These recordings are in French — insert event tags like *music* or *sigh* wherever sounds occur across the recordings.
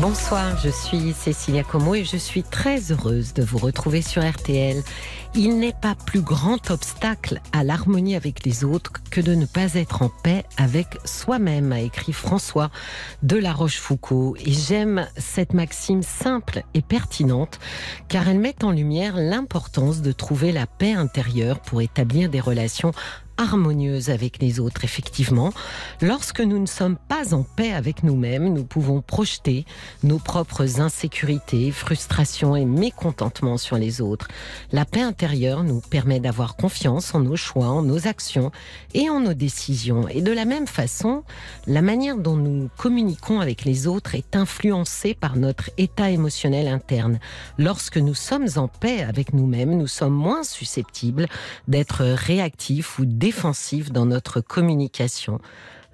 Bonsoir, je suis Cécilia Como et je suis très heureuse de vous retrouver sur RTL. Il n'est pas plus grand obstacle à l'harmonie avec les autres que de ne pas être en paix avec soi-même, a écrit François de La Rochefoucauld. Et j'aime cette maxime simple et pertinente car elle met en lumière l'importance de trouver la paix intérieure pour établir des relations harmonieuse avec les autres, effectivement. Lorsque nous ne sommes pas en paix avec nous-mêmes, nous pouvons projeter nos propres insécurités, frustrations et mécontentements sur les autres. La paix intérieure nous permet d'avoir confiance en nos choix, en nos actions et en nos décisions. Et de la même façon, la manière dont nous communiquons avec les autres est influencée par notre état émotionnel interne. Lorsque nous sommes en paix avec nous-mêmes, nous sommes moins susceptibles d'être réactifs ou défensifs dans notre communication.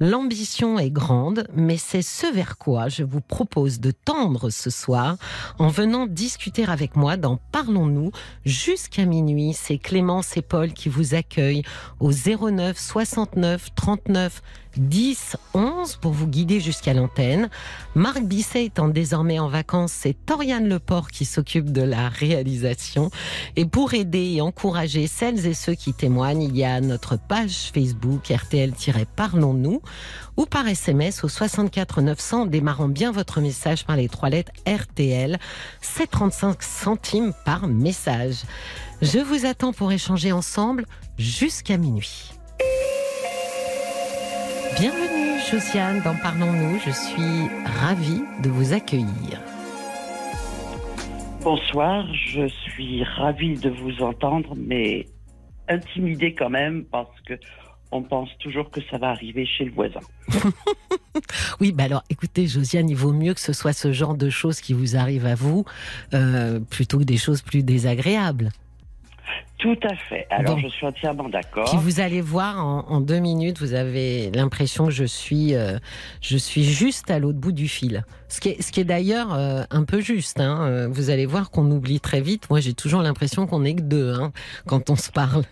L'ambition est grande, mais c'est ce vers quoi je vous propose de tendre ce soir en venant discuter avec moi dans Parlons-nous jusqu'à minuit. C'est Clémence et Paul qui vous accueillent au 09 69 39 10 11 pour vous guider jusqu'à l'antenne. Marc Bisset étant désormais en vacances, c'est Toriane Leport qui s'occupe de la réalisation. Et pour aider et encourager celles et ceux qui témoignent, il y a notre page Facebook RTL-Parlons-nous ou par SMS au 64 900 en démarrant bien votre message par les trois lettres RTL. C'est 35 centimes par message. Je vous attends pour échanger ensemble jusqu'à minuit. Bienvenue Josiane dans Parlons-nous. Je suis ravie de vous accueillir. Bonsoir, je suis ravie de vous entendre, mais intimidée quand même parce que on pense toujours que ça va arriver chez le voisin. *laughs* Oui, bah alors écoutez Josiane, il vaut mieux que ce soit ce genre de choses qui vous arrivent à vous euh, plutôt que des choses plus désagréables. Tout à fait. Alors Bon. je suis entièrement d'accord. Puis vous allez voir en, en deux minutes, vous avez l'impression que je suis, euh, je suis juste à l'autre bout du fil. Ce qui est, ce qui est d'ailleurs euh, un peu juste. Hein. Euh, Vous allez voir qu'on oublie très vite. Moi, j'ai toujours l'impression qu'on est que deux hein, quand on se parle.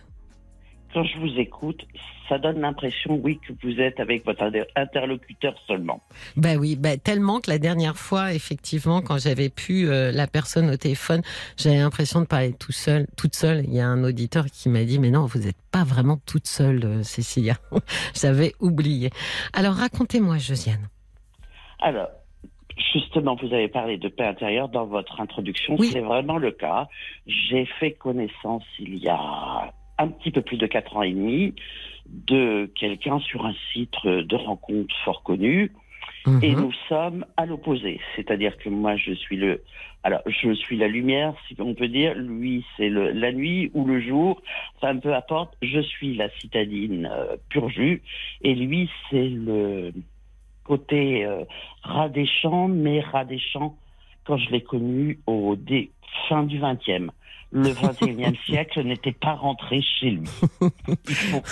Quand je vous écoute, ça donne l'impression, oui, que vous êtes avec votre inter- interlocuteur seulement. Ben oui, ben tellement que la dernière fois, effectivement, quand j'avais pu euh, la personne au téléphone, j'avais l'impression de parler tout seul, toute seule. Il y a un auditeur qui m'a dit, mais non, vous n'êtes pas vraiment toute seule, euh, Cécilia. *laughs* J'avais oublié. Alors racontez-moi, Josiane. Alors, justement, vous avez parlé de paix intérieure dans votre introduction. Oui. C'est vraiment le cas. J'ai fait connaissance il y a un petit peu plus de quatre ans et demi de quelqu'un sur un site de rencontre fort connu. Et Mhm. nous sommes à l'opposé. C'est-à-dire que moi, je suis le, alors, je suis la lumière, si on peut dire. Lui, c'est le, la nuit ou le jour. Ça me peu importe. Je suis la citadine euh, pur jus. Et lui, c'est le côté euh, rat des champs, mais rat des champs quand je l'ai connu au dé, fin du 20e. Le 21e *laughs* siècle n'était pas rentré chez lui. Il faut,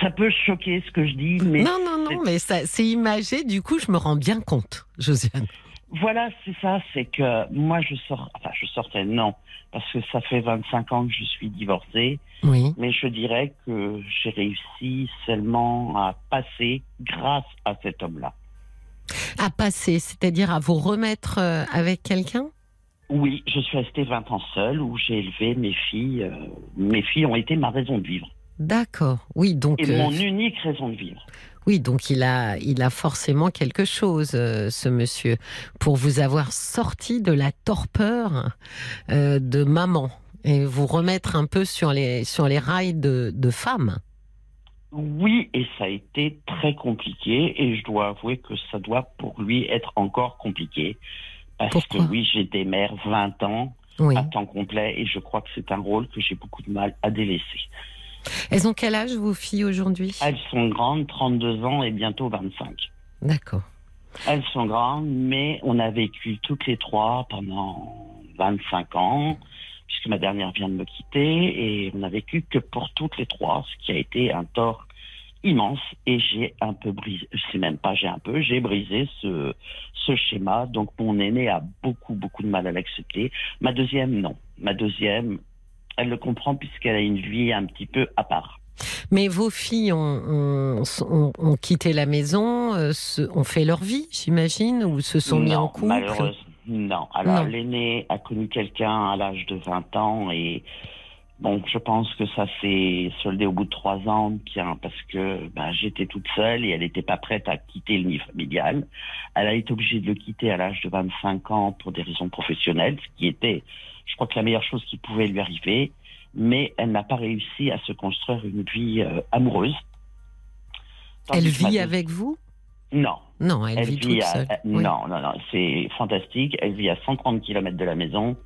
ça peut choquer ce que je dis, mais Non, non, non, mais ça, c'est imagé. Du coup, je me rends bien compte, Josiane. Voilà, c'est ça, c'est que moi je sors, enfin je sortais non, parce que ça fait 25 ans que je suis divorcée, Oui. mais je dirais que j'ai réussi seulement à passer grâce à cet homme-là. À passer, c'est-à-dire à vous remettre euh, avec quelqu'un? Oui, je suis restée 20 ans seule où j'ai élevé mes filles. euh, mes filles ont été ma raison de vivre D'accord. Oui, donc. et euh, mon unique raison de vivre. Oui, donc il a, il a forcément quelque chose, euh, ce monsieur, pour vous avoir sorti de la torpeur euh, de maman et vous remettre un peu sur les, sur les rails de, de femme. Oui, et ça a été très compliqué et je dois avouer que ça doit pour lui être encore compliqué. Parce Pourquoi? que oui, j'ai des mères 20 ans Oui. à temps complet et je crois que c'est un rôle que j'ai beaucoup de mal à délaisser. Elles ont quel âge, vos filles, aujourd'hui? Elles sont grandes, 32 ans et bientôt 25. D'accord. Elles sont grandes, mais on a vécu toutes les trois pendant 25 ans, puisque ma dernière vient de me quitter, et on a vécu que pour toutes les trois, ce qui a été un tort immense et j'ai un peu brisé, c'est même pas j'ai un peu, j'ai brisé ce, ce schéma. Donc mon aîné a beaucoup, beaucoup de mal à l'accepter. Ma deuxième, non. Ma deuxième, elle le comprend puisqu'elle a une vie un petit peu à part. Mais vos filles ont, ont, ont quitté la maison, euh, se, ont fait leur vie, j'imagine, ou se sont non, mis en couple non. Alors Non. l'aîné a connu quelqu'un à l'âge de 20 ans et bon, je pense que ça s'est soldé au bout de trois ans, tiens, parce que ben, j'étais toute seule et elle n'était pas prête à quitter le nid familial. Elle a été obligée de le quitter à l'âge de 25 ans pour des raisons professionnelles, ce qui était, je crois que la meilleure chose qui pouvait lui arriver. Mais elle n'a pas réussi à se construire une vie euh, amoureuse. Elle que vit avec vous? Non, Non, elle, vit, toute à- seule. Oui. Non, non, non, c'est fantastique. Elle vit à 130 km de la maison.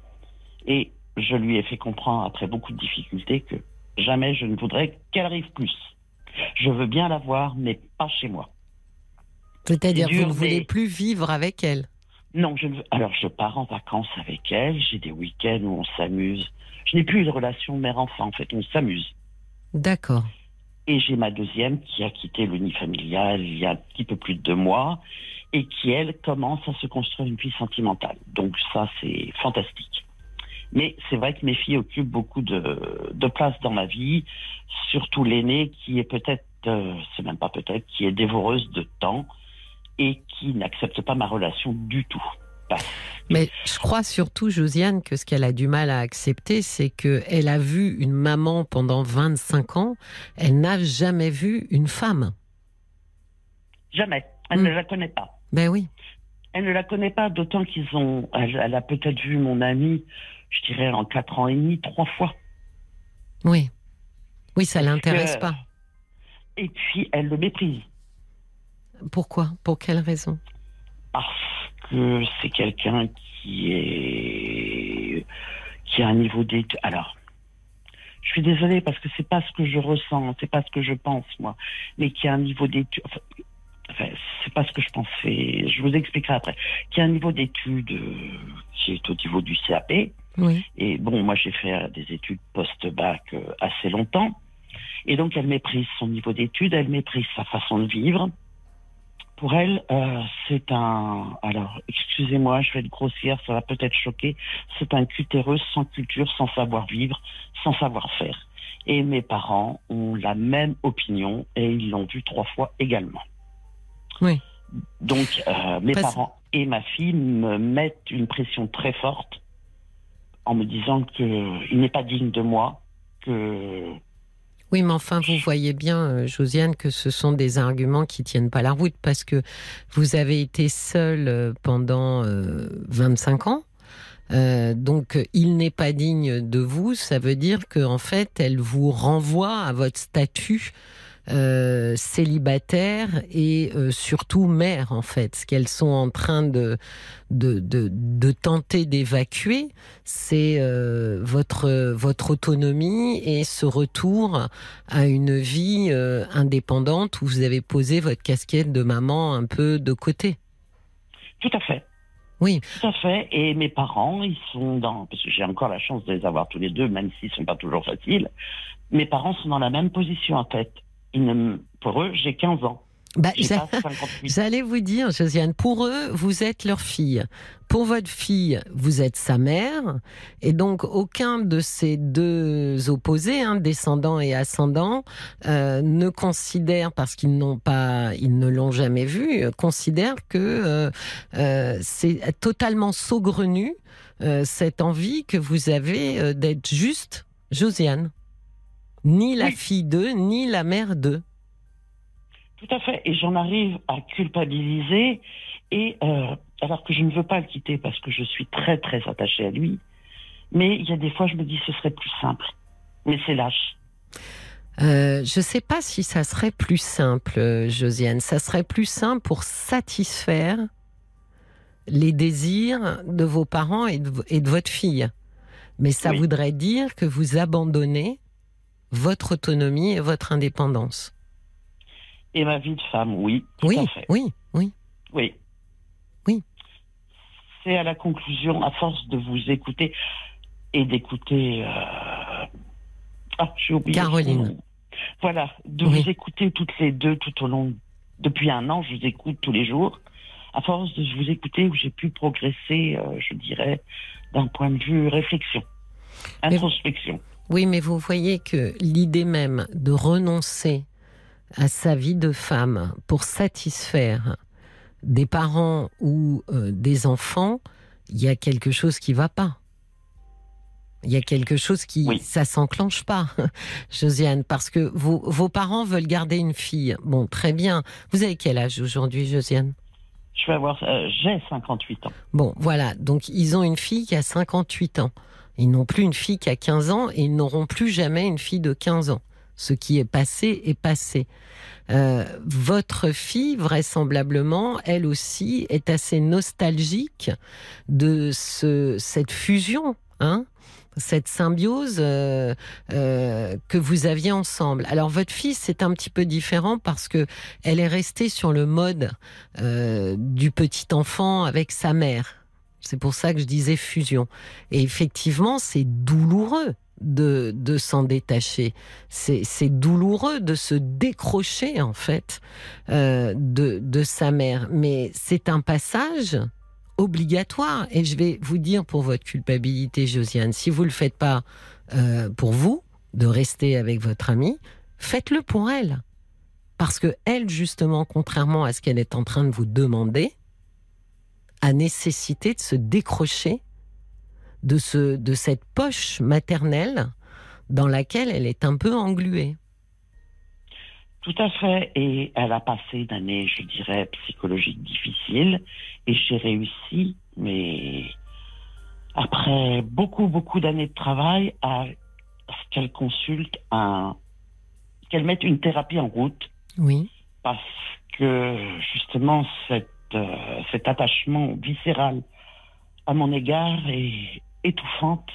Et je lui ai fait comprendre, après beaucoup de difficultés, que jamais je ne voudrais qu'elle arrive plus. Je veux bien la voir, mais pas chez moi. C'est-à-dire c'est vous ne voulez mais- plus vivre avec elle? Non, je ne veux... Alors, je pars en vacances avec elle. J'ai des week-ends où on s'amuse. Je n'ai plus de relation mère-enfant, en fait. On s'amuse. D'accord. Et j'ai ma deuxième qui a quitté le nid familial il y a un petit peu plus de deux mois et qui, elle, commence à se construire une vie sentimentale. Donc ça, c'est fantastique. Mais c'est vrai que mes filles occupent beaucoup de, de place dans ma vie, surtout l'aînée qui est peut-être, euh, c'est même pas peut-être, qui est dévoreuse de temps et qui n'accepte pas ma relation du tout. Mais je crois surtout, Josiane, que ce qu'elle a du mal à accepter, c'est qu'elle a vu une maman pendant 25 ans, elle n'a jamais vu une femme. Jamais. Elle ne la connaît pas. Ben oui. Elle ne la connaît pas, d'autant qu'ils ont. Elle, elle a peut-être vu mon ami, je dirais, en quatre ans et demi, trois fois. Oui. Oui, ça l'intéresse que- pas. Et puis, elle le méprise. Pourquoi? Pour quelle raison? Parce que c'est quelqu'un qui est. qui a un niveau d'études. Alors. Je suis désolée parce que c'est pas ce que je ressens, c'est pas ce que je pense moi, mais qui a un niveau d'études. Enfin, enfin, c'est pas ce que je pensais. Je vous expliquerai après. Qui a un niveau d'études qui est au niveau du CAP. Oui. Et bon, moi, j'ai fait des études post-bac euh, assez longtemps. Et donc, elle méprise son niveau d'études, elle méprise sa façon de vivre. Pour elle, euh, c'est un... Alors, excusez-moi, je vais être grossière, ça va peut-être choquer. C'est un cutéreux sans culture, sans savoir-vivre, sans savoir-faire. Et mes parents ont la même opinion et ils l'ont vu trois fois également. Oui. Donc, euh, mes Parce- parents et ma fille me mettent une pression très forte en me disant qu'il n'est pas digne de moi, que Oui, mais enfin, vous voyez bien, euh, Josiane, que ce sont des arguments qui tiennent pas la route parce que vous avez été seule euh, pendant euh, 25 ans. Euh, donc, euh, il n'est pas digne de vous. Ça veut dire que en fait, elle vous renvoie à votre statut euh, célibataire et euh, surtout mère, en fait. Ce qu'elles sont en train de de, de, de tenter d'évacuer, c'est euh, votre votre autonomie et ce retour à une vie euh, indépendante où vous avez posé votre casquette de maman un peu de côté. tout à fait. Oui. Tout à fait. Et mes parents, ils sont dans, parce que j'ai encore la chance de les avoir tous les deux, même s'ils sont pas toujours faciles. Mes parents sont dans la même position, en fait. Ne, pour eux, j'ai 15 ans. Bah, J'ai j'a- pas 58. J'allais vous dire, Josiane, pour eux, vous êtes leur fille. Pour votre fille, vous êtes sa mère. Et donc, aucun de ces deux opposés, hein, descendants et ascendants, euh, ne considère, parce qu'ils n'ont pas, ils ne l'ont jamais vu, euh, considère que euh, c'est totalement saugrenu cette envie que vous avez d'être juste Josiane. Ni la Oui. fille d'eux, ni la mère d'eux. Tout à fait. Et j'en arrive à culpabiliser. Et euh, alors que je ne veux pas le quitter parce que je suis très très attachée à lui. Mais il y a des fois, je me dis ce serait plus simple. Mais c'est lâche. Euh, je ne sais pas si ça serait plus simple, euh, Josiane. Ça serait plus simple pour satisfaire les désirs de vos parents et de, vo- et de votre fille. Mais ça Oui. voudrait dire que vous abandonnez votre autonomie et votre indépendance. Et ma vie de femme, oui. Tout Oui, à fait. oui, oui. Oui. Oui. C'est à la conclusion, à force de vous écouter et d'écouter. euh, Ah, j'ai oublié. Caroline. Voilà, de Oui. vous écouter toutes les deux tout au long, depuis un an, je vous écoute tous les jours. À force de vous écouter, j'ai pu progresser, euh, je dirais, d'un point de vue réflexion, Mais- introspection. Oui, mais vous voyez que l'idée même de renoncer à sa vie de femme pour satisfaire des parents ou euh, des enfants, il y a quelque chose qui va pas. Il y a quelque chose qui, Oui. ça s'enclenche pas, *laughs* Josiane, parce que vos, vos parents veulent garder une fille. Bon, très bien. Vous avez quel âge aujourd'hui, Josiane? Je vais avoir, euh, j'ai 58 ans. Bon, voilà. Donc, ils ont une fille qui a 58 ans. Ils n'ont plus une fille qui a 15 ans et ils n'auront plus jamais une fille de 15 ans. Ce qui est passé est passé. Euh, votre fille, vraisemblablement, elle aussi, est assez nostalgique de ce, cette fusion, hein cette symbiose euh, euh, que vous aviez ensemble. Alors votre fille, c'est un petit peu différent parce que elle est restée sur le mode euh, du petit enfant avec sa mère. C'est pour ça que je disais fusion. Et effectivement, c'est douloureux de, de s'en détacher. C'est douloureux de se décrocher, en fait, euh, de, de sa mère. Mais c'est un passage obligatoire. Et je vais vous dire pour votre culpabilité, Josiane, si vous le faites pas euh, pour vous, de rester avec votre amie, faites-le pour elle. Parce que elle, justement, contrairement à ce qu'elle est en train de vous demander, a nécessité de se décrocher de, ce, de cette poche maternelle dans laquelle elle est un peu engluée. Tout à fait. Et elle a passé une année, je dirais, psychologique difficile. Et j'ai réussi, mais après beaucoup, beaucoup d'années de travail, à ce qu'elle consulte un. qu'elle mette une thérapie en route. Oui. Parce que, justement, cette, euh, cet attachement viscéral à mon égard est étouffante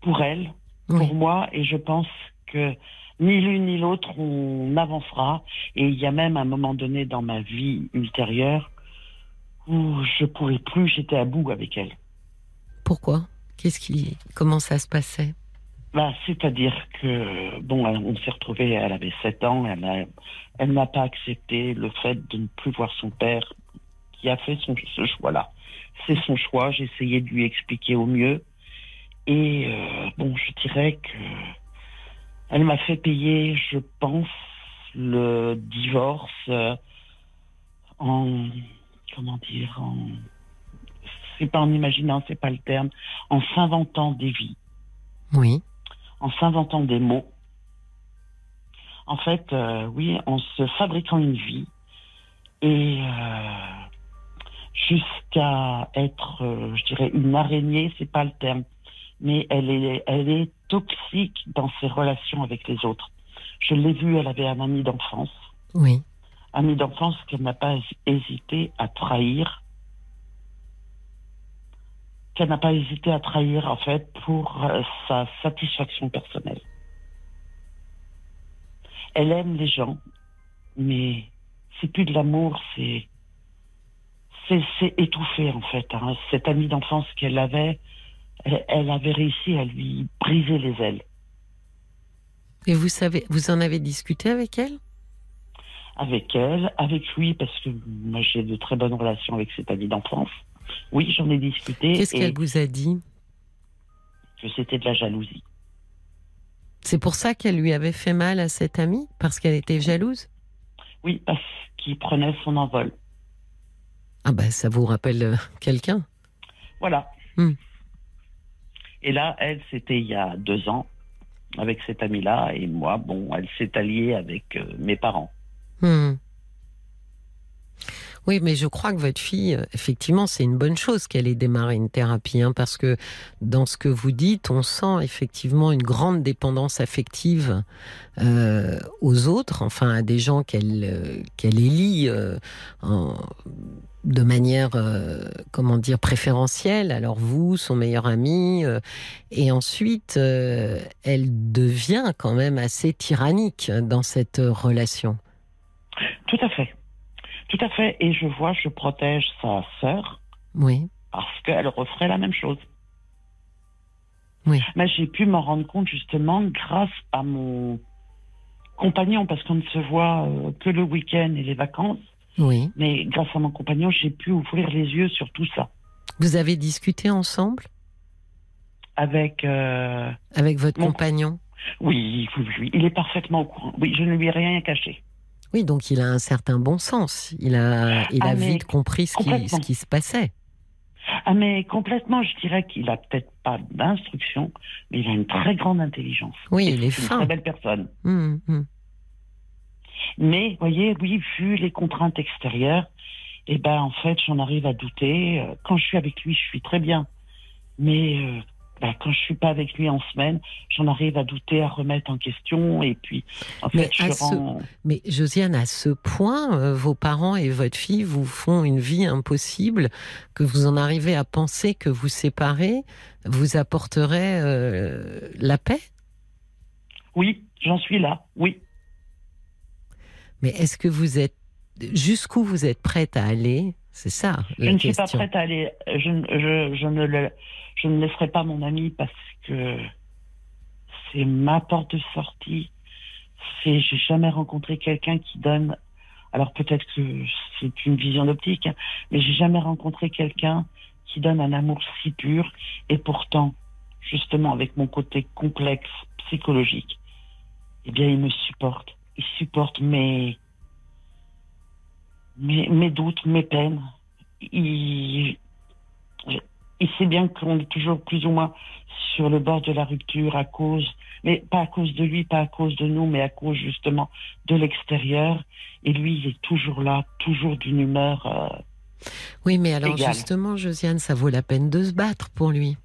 pour elle, Oui. pour moi, et je pense que ni l'une ni l'autre, on avancera. Et il y a même un moment donné dans ma vie ultérieure où je pourrais plus, j'étais à bout avec elle. Pourquoi? Qu'est-ce qui, comment ça se passait? Bah, c'est-à-dire que, bon, on s'est retrouvés, elle avait 7 ans, elle elle n'a pas accepté le fait de ne plus voir son père qui a fait son, ce choix-là. C'est son choix, j'ai essayé de lui expliquer au mieux. Et, euh, bon, je dirais que elle m'a fait payer, je pense, le divorce euh, en, comment dire, en, c'est pas en imaginant, c'est pas le terme, en s'inventant des vies Oui. En s'inventant des mots. En fait, euh, oui, en se fabriquant une vie et euh, jusqu'à être, euh, je dirais, une araignée, c'est pas le terme, mais elle est, elle est toxique dans ses relations avec les autres. Je l'ai vue, elle avait un ami d'enfance, Oui. ami d'enfance qu'elle n'a pas hésité à trahir, qu'elle n'a pas hésité à trahir en fait pour euh, sa satisfaction personnelle. Elle aime les gens, mais c'est plus de l'amour, c'est c'est c'est étouffé en fait. hein. Cette amie d'enfance qu'elle avait, elle, elle avait réussi à lui briser les ailes. Et vous savez, vous en avez discuté avec elle? Avec elle, avec lui, parce que moi j'ai de très bonnes relations avec cet ami d'enfance. Oui, j'en ai discuté Qu'est-ce qu'elle vous a dit que c'était de la jalousie. C'est pour ça qu'elle lui avait fait mal à cette amie Parce qu'elle était jalouse? Oui, parce qu'il prenait son envol. Ah bah ça vous rappelle euh, quelqu'un? Voilà. Hmm. Et là, elle, c'était il y a deux ans, avec cet ami-là, et moi, bon, elle s'est alliée avec euh, mes parents. Hmm. Oui, mais je crois que votre fille, euh, effectivement, c'est une bonne chose qu'elle ait démarré une thérapie, hein, parce que dans ce que vous dites, on sent effectivement une grande dépendance affective euh, aux autres, enfin à des gens qu'elle euh, qu'elle élit euh, en- de manière, euh, comment dire, préférentielle. Alors vous, son meilleur ami, euh, et ensuite, euh, elle devient quand même assez tyrannique dans cette euh, relation. Tout à fait. Tout à fait. Et je vois, je protège sa sœur Oui. parce qu'elle referait la même chose. Oui. Mais j'ai pu m'en rendre compte justement grâce à mon compagnon, parce qu'on ne se voit euh, que le week-end et les vacances. Oui. Mais grâce à mon compagnon, j'ai pu ouvrir les yeux sur tout ça. Vous avez discuté ensemble? Avec. euh, avec votre Mon- compagnon? Oui, oui, oui, il est parfaitement au courant. Oui, je ne lui ai rien caché. Oui, donc il a un certain bon sens. Il a, il Ah, vite compris ce qui, complètement. ce qui se passait. Ah, mais complètement, je dirais qu'il a peut-être pas d'instruction, mais il a une très grande intelligence. Oui, il est une fin. très belle personne. Hum, hum. Mais, voyez, oui, vu les contraintes extérieures, eh ben, en fait, j'en arrive à douter. Euh, Quand je suis avec lui, je suis très bien. Mais euh, ben, quand je suis pas avec lui en semaine, j'en arrive à douter, à remettre en question. Et puis, en Mais fait, je ce- rends... Mais Josiane, à ce point, euh, vos parents et votre fille vous font une vie impossible, que vous en arrivez à penser que vous séparer vous apporterait euh, la paix? Oui, j'en suis là. Oui. Mais est-ce que vous êtes jusqu'où vous êtes prête à aller? C'est ça Je la ne suis pas prête à aller. Je, je, je, ne le, je ne laisserai pas mon ami parce que c'est ma porte de sortie. C'est, j'ai jamais rencontré quelqu'un qui donne. Alors peut-être que c'est une vision d'optique, hein, mais j'ai jamais rencontré quelqu'un qui donne un amour si pur. Et pourtant, justement, avec mon côté complexe psychologique, eh bien, il me supporte. Il supporte mes mes, doutes, mes peines. Il sait bien qu'on est toujours plus ou moins sur le bord de la rupture à cause, mais pas à cause de lui, pas à cause de nous, mais à cause justement de l'extérieur. Et lui, il est toujours là, toujours d'une humeur. euh, Oui, mais alors justement, Josiane, ça vaut la peine de se battre pour lui.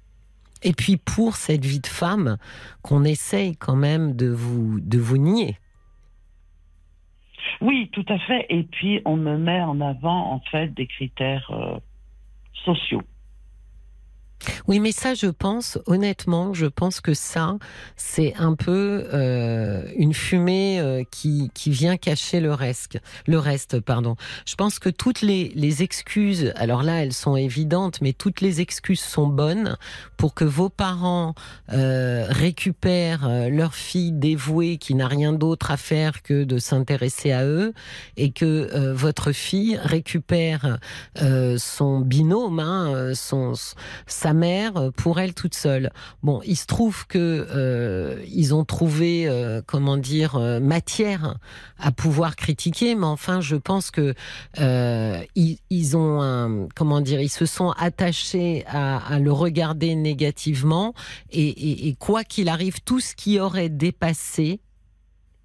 Et puis pour cette vie de femme qu'on essaye quand même de vous, de vous nier. Oui, tout à fait. Et puis, on me met en avant, en fait, des critères euh, sociaux. Oui, mais ça, je pense, honnêtement, je pense que ça, c'est un peu euh, une fumée euh, qui, qui vient cacher le reste. Le reste, pardon. Je pense que toutes les, excuses, alors là, elles sont évidentes, mais toutes les excuses sont bonnes pour que vos parents euh, récupèrent leur fille dévouée qui n'a rien d'autre à faire que de s'intéresser à eux et que votre fille récupère son binôme, hein, son, sa mère euh, pour elle toute seule. Bon, il se trouve que euh, ils ont trouvé, euh, comment dire, matière à pouvoir critiquer, mais enfin, je pense que ils, ont, comment dire, ils se sont attachés à, le regarder négativement, et quoi qu'il arrive, tout ce qui aurait dépassé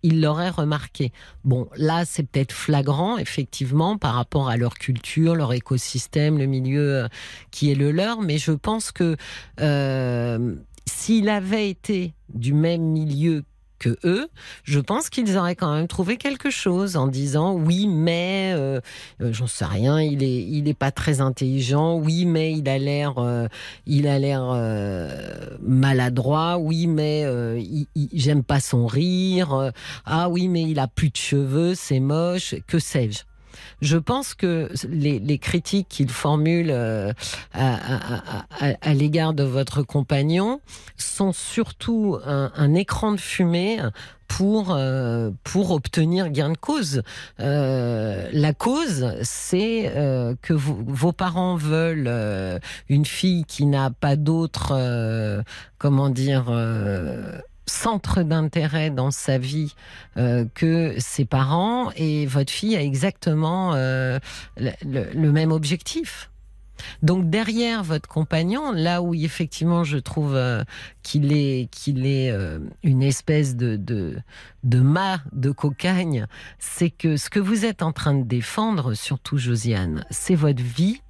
il l'aurait remarqué. Bon, là, c'est peut-être flagrant, effectivement, par rapport à leur culture, leur écosystème, le milieu euh, qui est le leur, mais je pense que euh, s'il avait été du même milieu eux, je pense qu'ils auraient quand même trouvé quelque chose en disant oui, mais euh, euh, j'en sais rien, il est pas très intelligent, oui, mais il a l'air euh, il a l'air maladroit, oui, mais j'aime pas son rire, ah oui, mais il a plus de cheveux, c'est moche, que sais-je? Je pense que les, critiques qu'il formule euh, à, l'égard de votre compagnon sont surtout un, écran de fumée pour euh, pour obtenir gain de cause. Euh, la cause, c'est que vos parents veulent une fille qui n'a pas d'autre, comment dire. Centre d'intérêt dans sa vie euh, que ses parents et votre fille a exactement euh, le, même objectif. Donc derrière votre compagnon, là où effectivement je trouve euh, qu'il est est une espèce de de de mât de cocagne, c'est que ce que vous êtes en train de défendre, surtout Josiane, c'est votre vie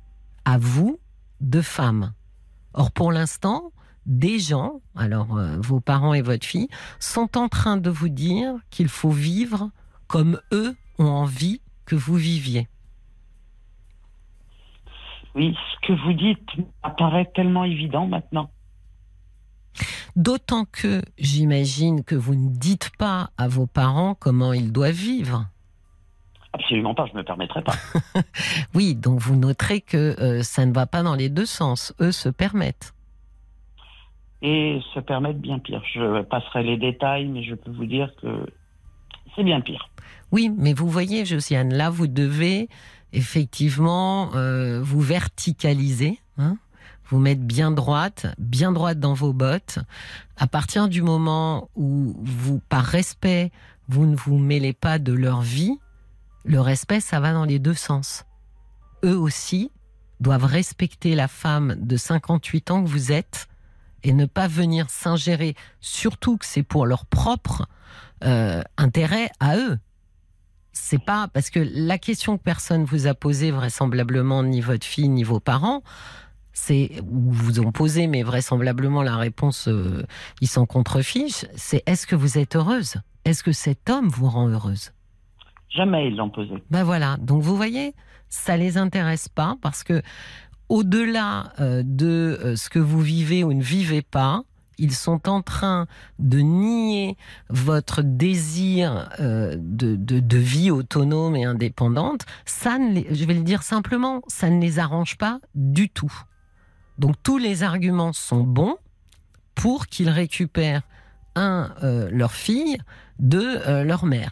à vous de femme. Or pour l'instant, des gens, alors euh, vos parents et votre fille, sont en train de vous dire qu'il faut vivre comme eux ont envie que vous viviez. Oui, ce que vous dites apparaît tellement évident maintenant. D'autant que j'imagine que vous ne dites pas à vos parents comment ils doivent vivre. Absolument pas, je ne me permettrai pas. *laughs* Oui, donc vous noterez que euh, ça ne va pas dans les deux sens. Eux se permettent. Et se permettre bien pire. Je passerai les détails, mais je peux vous dire que c'est bien pire. Oui, mais vous voyez, Josiane, là, vous devez effectivement euh, vous verticaliser, hein, vous mettre bien droite, bien droite dans vos bottes. À partir du moment où vous, par respect, vous ne vous mêlez pas de leur vie, le respect, ça va dans les deux sens. Eux aussi doivent respecter la femme de 58 ans que vous êtes et ne pas venir s'ingérer, surtout que c'est pour leur propre euh, intérêt à eux. C'est pas parce que la question que personne vous a posée vraisemblablement ni votre fille ni vos parents, c'est ou vous ont posé mais vraisemblablement la réponse euh, ils s'en contrefichent, c'est est-ce que vous êtes heureuse? Est-ce que cet homme vous rend heureuse? Jamais ils l'ont posé. Ben voilà, donc vous voyez, ça les intéresse pas parce que au-delà euh, de euh, ce que vous vivez ou ne vivez pas, ils sont en train de nier votre désir euh, de, vie autonome et indépendante. Ça, je vais le dire simplement, ça ne les arrange pas du tout. Donc tous les arguments sont bons pour qu'ils récupèrent un leur fille de leur mère.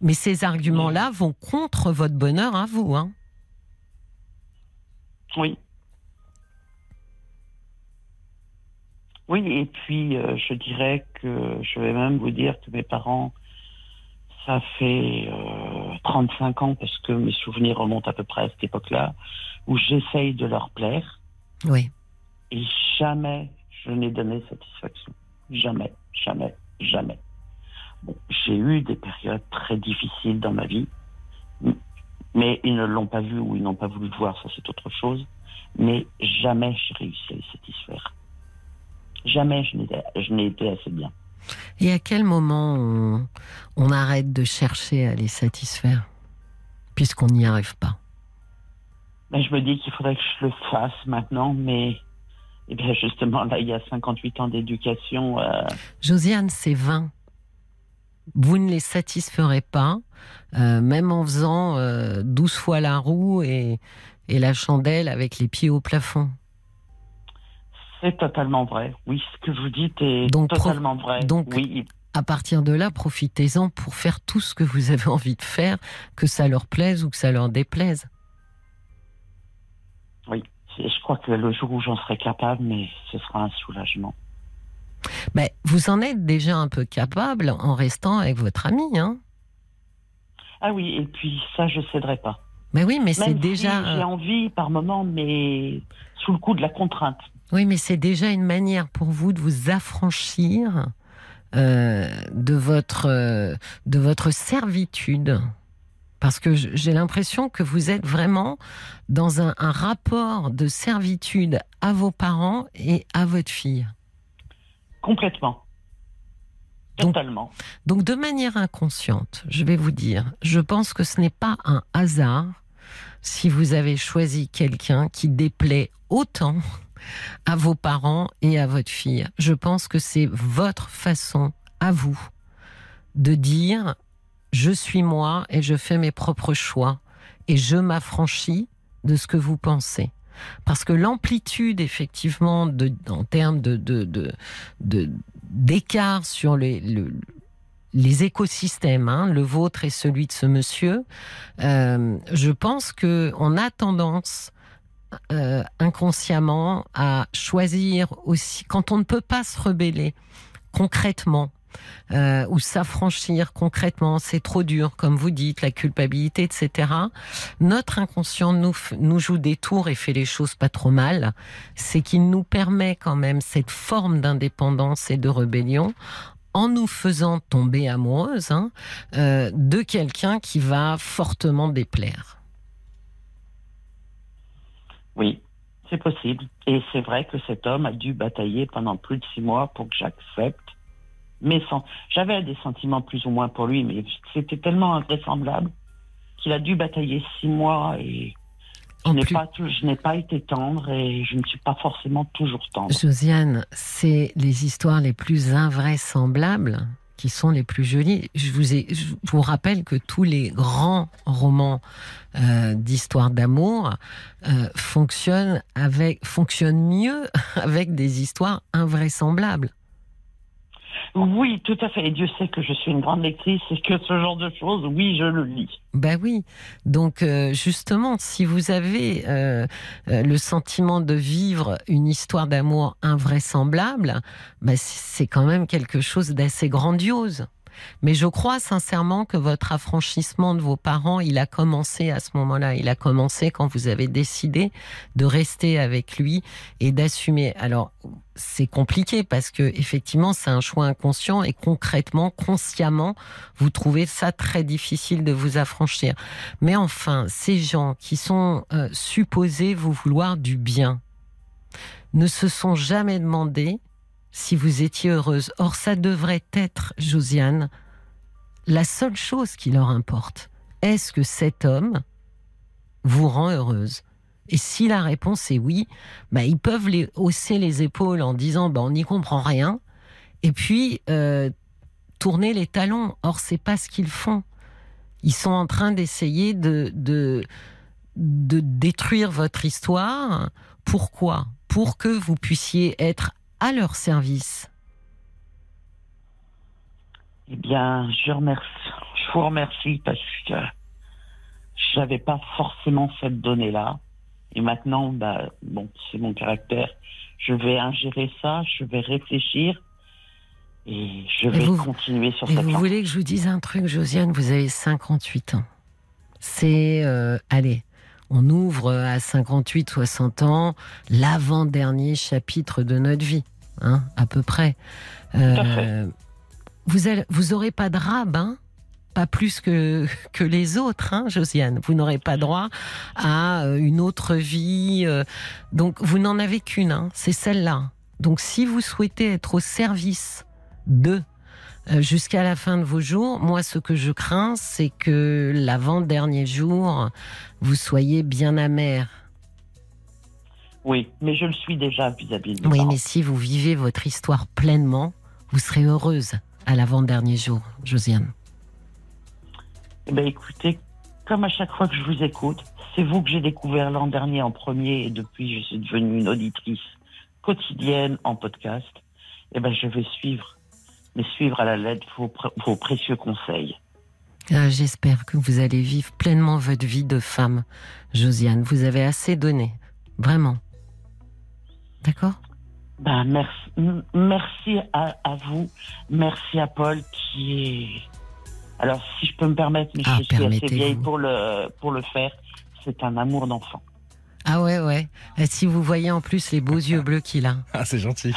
Mais ces arguments-là vont contre votre bonheur à vous. Hein oui. Oui, et puis euh, je dirais que je vais même vous dire que mes parents, ça fait 35 euh, ans, parce que mes souvenirs remontent à peu près à cette époque-là, où j'essaye de leur plaire. Oui. Et jamais je n'ai donné satisfaction. Jamais, jamais, jamais. j'ai eu des périodes très difficiles dans ma vie, mais ils ne l'ont pas vu ou ils n'ont pas voulu le voir, ça c'est autre chose. Mais jamais j'ai réussi à les satisfaire. Jamais je n'ai été assez bien. Et à quel moment on, arrête de chercher à les satisfaire Puisqu'on n'y arrive pas? Ben, je me dis qu'il faudrait que je le fasse maintenant, mais eh bien justement, là, il y a 58 ans d'éducation. Euh, Josiane, c'est 20 vous ne les satisferez pas, euh, même en faisant euh, 12 fois la roue et, et, la chandelle avec les pieds au plafond. C'est totalement vrai. Oui, ce que vous dites est totalement vrai. Donc, oui. à partir de là, profitez-en pour faire tout ce que vous avez envie de faire, que ça leur plaise ou que ça leur déplaise. Oui, je crois que le jour où j'en serai capable, mais ce sera un soulagement. Mais vous en êtes déjà un peu capable en restant avec votre ami, hein Ah oui, et puis ça, je céderai pas. Mais oui, mais c'est déjà. Si j'ai envie par moment, mais sous le coup de la contrainte. Oui, mais c'est déjà une manière pour vous de vous affranchir euh, de votre euh, de votre servitude. Parce que j'ai l'impression que vous êtes vraiment dans un rapport de servitude à vos parents et à votre fille. Complètement. Totalement. Donc, de manière inconsciente, je vais vous dire, je pense que ce n'est pas un hasard si vous avez choisi quelqu'un qui déplaît autant à vos parents et à votre fille. Je pense que c'est votre façon à vous de dire je suis moi et je fais mes propres choix et je m'affranchis de ce que vous pensez. Parce que l'amplitude, effectivement, de, en termes de, d'écart sur les, les écosystèmes, hein, le vôtre et celui de ce monsieur, euh, je pense que on a tendance euh, inconsciemment à choisir aussi, quand on ne peut pas se rebeller concrètement euh, ou s'affranchir concrètement, c'est trop dur, comme vous dites, la culpabilité, etc. Notre inconscient nous, joue des tours et fait les choses pas trop mal. C'est qu'il nous permet quand même cette forme d'indépendance et de rébellion en nous faisant tomber amoureuse hein, euh, de quelqu'un qui va fortement déplaire. Oui, c'est possible. Et c'est vrai que cet homme a dû batailler pendant plus de six mois pour que j'accepte mais sans. J'avais des sentiments plus ou moins pour lui, mais c'était tellement invraisemblable qu'il a dû batailler six mois et je n'ai pas, je n'ai pas été tendre et je ne suis pas forcément toujours tendre. Josiane, c'est les histoires les plus invraisemblables qui sont les plus jolies. Je vous, ai, je vous rappelle que tous les grands romans euh, d'histoire d'amour euh, fonctionnent, avec, fonctionnent mieux *laughs* avec des histoires invraisemblables. Oui, tout à fait. Et Dieu sait que je suis une grande lectrice et que ce genre de choses, oui, je le lis. Ben oui. Donc euh, justement, si vous avez euh, euh, le sentiment de vivre une histoire d'amour invraisemblable, ben c'est quand même quelque chose d'assez grandiose. Mais je crois sincèrement que votre affranchissement de vos parents, il a commencé à ce moment-là. Il a commencé quand vous avez décidé de rester avec lui et d'assumer. Alors, c'est compliqué parce que effectivement, c'est un choix inconscient et concrètement, consciemment, vous trouvez ça très difficile de vous affranchir. Mais enfin, ces gens qui sont euh, supposés vous vouloir du bien ne se sont jamais demandé si vous étiez heureuse. Or, ça devrait être, Josiane, la seule chose qui leur importe. Est-ce que cet homme vous rend heureuse? Et si la réponse est oui, bah, ils peuvent hausser les épaules en disant bah, on n'y comprend rien, et puis euh, tourner les talons. Or, c'est pas ce qu'ils font. Ils sont en train d'essayer de, de, de détruire votre histoire. Pourquoi? Pour que vous puissiez être à leur service Eh bien, je remercie. Je vous remercie parce que j'avais pas forcément cette donnée-là. Et maintenant, bah, bon, c'est mon caractère. Je vais ingérer ça, je vais réfléchir et je vais vous, continuer sur et cette Vous voulez que je vous dise un truc, Josiane? Vous avez 58 ans. C'est, euh, allez, on ouvre à 58, 60 ans l'avant-dernier chapitre de notre vie, hein, à peu près. Euh, vous, allez, vous aurez pas de rabbin pas plus que, que les autres, hein, Josiane. Vous n'aurez pas droit à euh, une autre vie. euh, donc, vous n'en avez qu'une, hein, c'est celle-là. Donc, si vous souhaitez être au service de jusqu'à la fin de vos jours, moi, ce que je crains, c'est que l'avant-dernier jour, vous soyez bien amer. Oui, mais je le suis déjà vis-à-vis de Oui, parents. mais si vous vivez votre histoire pleinement, vous serez heureuse à l'avant-dernier jour, Josiane. Eh ben, écoutez, comme à chaque fois que je vous écoute, c'est vous que j'ai découvert l'an dernier en premier et depuis je suis devenue une auditrice quotidienne en podcast. Eh ben, je vais suivre, mais suivre à la lettre vos, pr- vos précieux conseils. Ah, J'espère que vous allez vivre pleinement votre vie de femme, Josiane. Vous avez assez donné, vraiment. D'accord? Ben, merci, merci à, à vous, merci à Paul qui est. Alors, si je peux me permettre, mais Ah, je suis assez vieille pour le pour le faire. C'est un amour d'enfant. Ah ouais, ouais. Et si vous voyez en plus les beaux yeux bleus qu'il a. Ah, c'est gentil.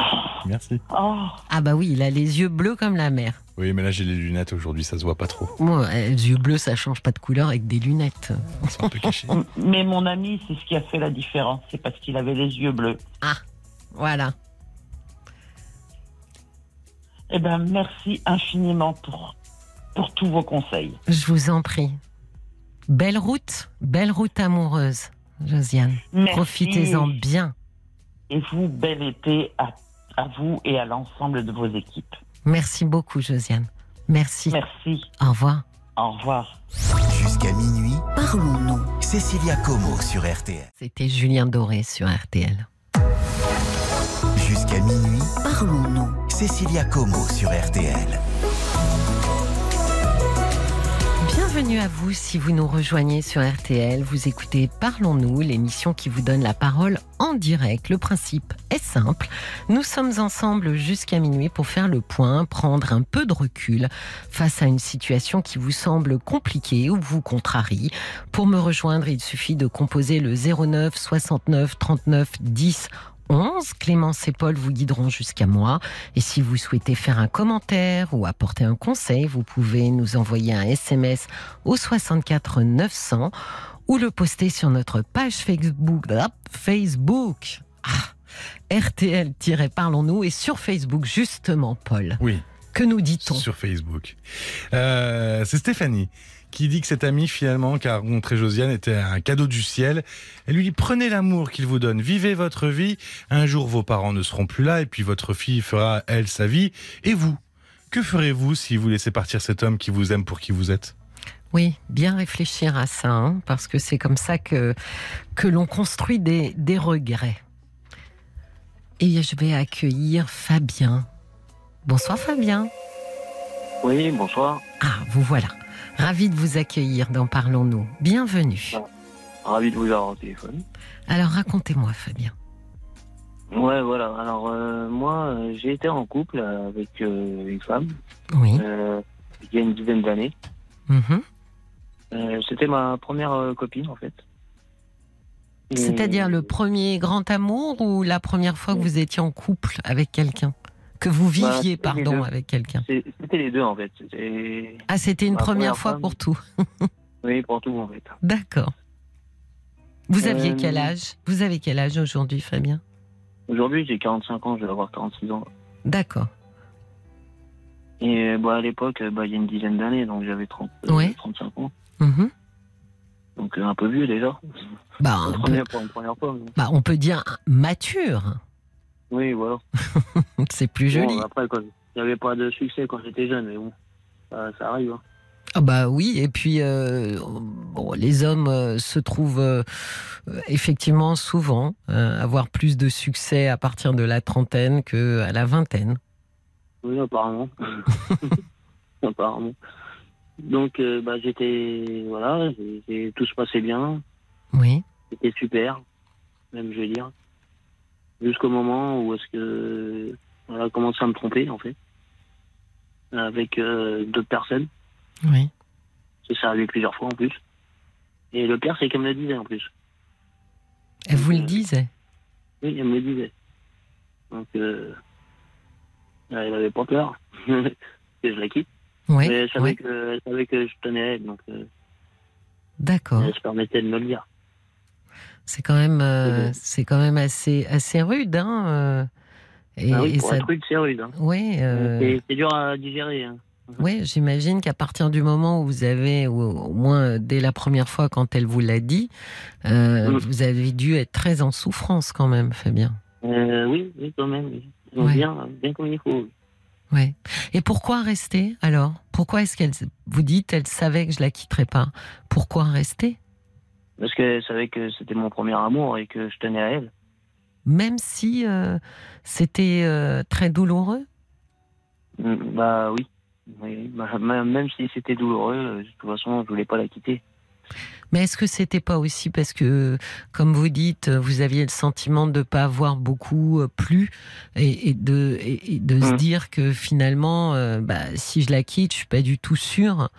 Merci. Oh, Ah bah oui, il a les yeux bleus comme la mer. Oui, mais là, j'ai les lunettes aujourd'hui, ça se voit pas trop. Moi, euh, les yeux bleus, ça change pas de couleur avec des lunettes. C'est un peu caché. mais mon ami, c'est ce qui a fait la différence. C'est parce qu'il avait les yeux bleus. Voilà. Eh ben, merci infiniment pour pour tous vos conseils. Je vous en prie. Belle route, belle route amoureuse, Josiane. Merci. Profitez-en bien. Et vous, bel été à, à vous et à l'ensemble de vos équipes. Merci beaucoup, Josiane. Merci. Merci. Au revoir. Au revoir. Jusqu'à minuit, Parlons-nous. Cécilia Como sur RTL. C'était Julien Doré sur RTL. Jusqu'à minuit, Parlons-nous. Cécilia Como sur RTL. Bienvenue à vous si vous nous rejoignez sur RTL. Vous écoutez Parlons-nous, l'émission qui vous donne la parole en direct. Le principe est simple. Nous sommes ensemble jusqu'à minuit pour faire le point, prendre un peu de recul face à une situation qui vous semble compliquée ou vous contrarie. Pour me rejoindre, il suffit de composer le 09 69 39 10 11. Clémence et Paul vous guideront jusqu'à moi. Et si vous souhaitez faire un commentaire ou apporter un conseil, vous pouvez nous envoyer un SMS au 64 900 ou le poster sur notre page Facebook. Facebook. Ah, RTL-Parlons-nous et sur Facebook, justement, Paul. Oui, Que nous dit-on? Sur Facebook. Euh, c'est Stéphanie qui dit que cette amie, finalement, a rencontré Josiane, était un cadeau du ciel. Elle lui dit, prenez l'amour qu'il vous donne, vivez votre vie. Un jour, vos parents ne seront plus là, et puis votre fille fera, elle, sa vie. Et vous Que ferez-vous si vous laissez partir cet homme qui vous aime pour qui vous êtes? Oui, bien réfléchir à ça, hein, parce que c'est comme ça que, que l'on construit des, des regrets. Et je vais accueillir Fabien. Bonsoir Fabien. Oui, bonsoir. Ah, vous voilà. Ravi de vous accueillir dans Parlons-nous. Bienvenue. Ravi de vous avoir au téléphone. Alors racontez-moi Fabien. Ouais, voilà. Alors, euh, moi, euh, j'ai été en couple avec euh, une femme Oui. euh, il y a une dizaine d'années. Mhm. C'était ma première copine, en fait. Et- C'est-à-dire le premier grand amour ou la première fois que vous étiez en couple avec quelqu'un? Que vous Bah, viviez, pardon, avec quelqu'un C'était les deux, en fait. Ah, c'était une première première fois femme. pour tout. *laughs* Oui, pour tout, en fait. D'accord. Vous aviez Euh, quel âge? Vous avez quel âge aujourd'hui, Fabien? Aujourd'hui, j'ai 45 ans, je vais avoir 46 ans. D'accord. Et bah, à l'époque, bah, il y a une dizaine d'années, donc j'avais 30, euh, Ouais. 35 ans. Mhm. Donc euh, un peu vieux déjà. Bah, Première pour une première fois. mais- bah, on peut dire mature. Oui, voilà. *laughs* C'est plus joli. Bon, après, quoi, j'avais pas de succès quand j'étais jeune, mais bon, ça, ça arrive. hein. Ah bah oui, et puis euh, bon, les hommes euh, se trouvent euh, effectivement souvent avoir plus de succès à partir de la trentaine que à la vingtaine. Oui, apparemment. *laughs* *laughs* apparemment. Donc, bah, j'étais. Voilà, tout se passait bien. Oui. C'était super, même, je veux dire. Jusqu'au moment où est-ce que. Elle a commencé à me tromper, en fait. Avec euh, d'autres personnes. Oui. C'est arrivé plusieurs fois, en plus. Et le pire, c'est qu'elle me le disait, en plus. Elle vous le Euh, disait? Oui, elle me le disait. Donc, euh, elle avait pas peur *laughs* que je la quitte. Oui. mais elle savait, oui. que, elle savait que je tenais à elle, donc euh, D'accord. elle se permettait de me le dire. C'est quand même, euh, c'est quand même assez, assez rude, hein. euh, et, ah oui, et pour ça, un truc, c'est rude. Hein. ouais, euh, C'est- dur à digérer. Hein. *laughs* ouais, j'imagine qu'à partir du moment où vous avez, ou au moins dès la première fois quand elle vous l'a dit, euh, Mhm. vous avez dû être très en souffrance quand même, Fabien. Oui, oui, quand même. oui. Ouais. Bien, bien comme il faut. oui. Ouais. Et pourquoi rester alors? Pourquoi est-ce qu'elle vous dites elle savait que je la quitterais pas? Pourquoi rester? Parce qu'elle savait que c'était mon premier amour et que je tenais à elle. Même si euh, c'était euh, très douloureux? Mm, Bah oui. oui. Bah, même même si c'était douloureux, euh, de toute façon, je voulais pas la quitter. Mais est-ce que c'était pas aussi parce que, comme vous dites, vous aviez le sentiment de ne pas avoir beaucoup euh, plu et, et de, et, et de se Mm. dire que finalement, euh, bah, si je la quitte, je suis pas du tout sûre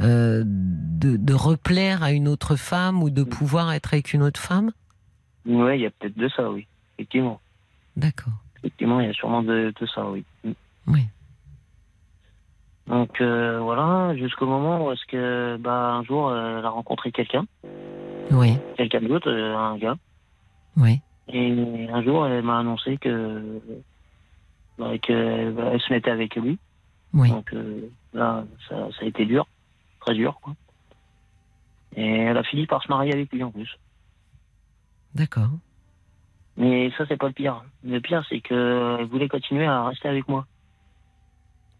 euh, de, de replaire à une autre femme ou de Mm. pouvoir être avec une autre femme? Ouais, il y a peut-être de ça, oui. Effectivement. D'accord. Effectivement, il y a sûrement de, de ça, oui. Mm. Oui. Donc euh, voilà, jusqu'au moment où est-ce que bah un jour euh, elle a rencontré quelqu'un, Oui. quelqu'un d'autre, euh, un gars, Oui. et un jour elle m'a annoncé que bah, que, bah, elle se mettait avec lui. Oui. Donc euh, là, ça, ça a été dur, très dur, quoi. Et elle a fini par se marier avec lui en plus. D'accord. Mais ça, c'est pas le pire. Le pire, c'est qu'elle voulait continuer à rester avec moi.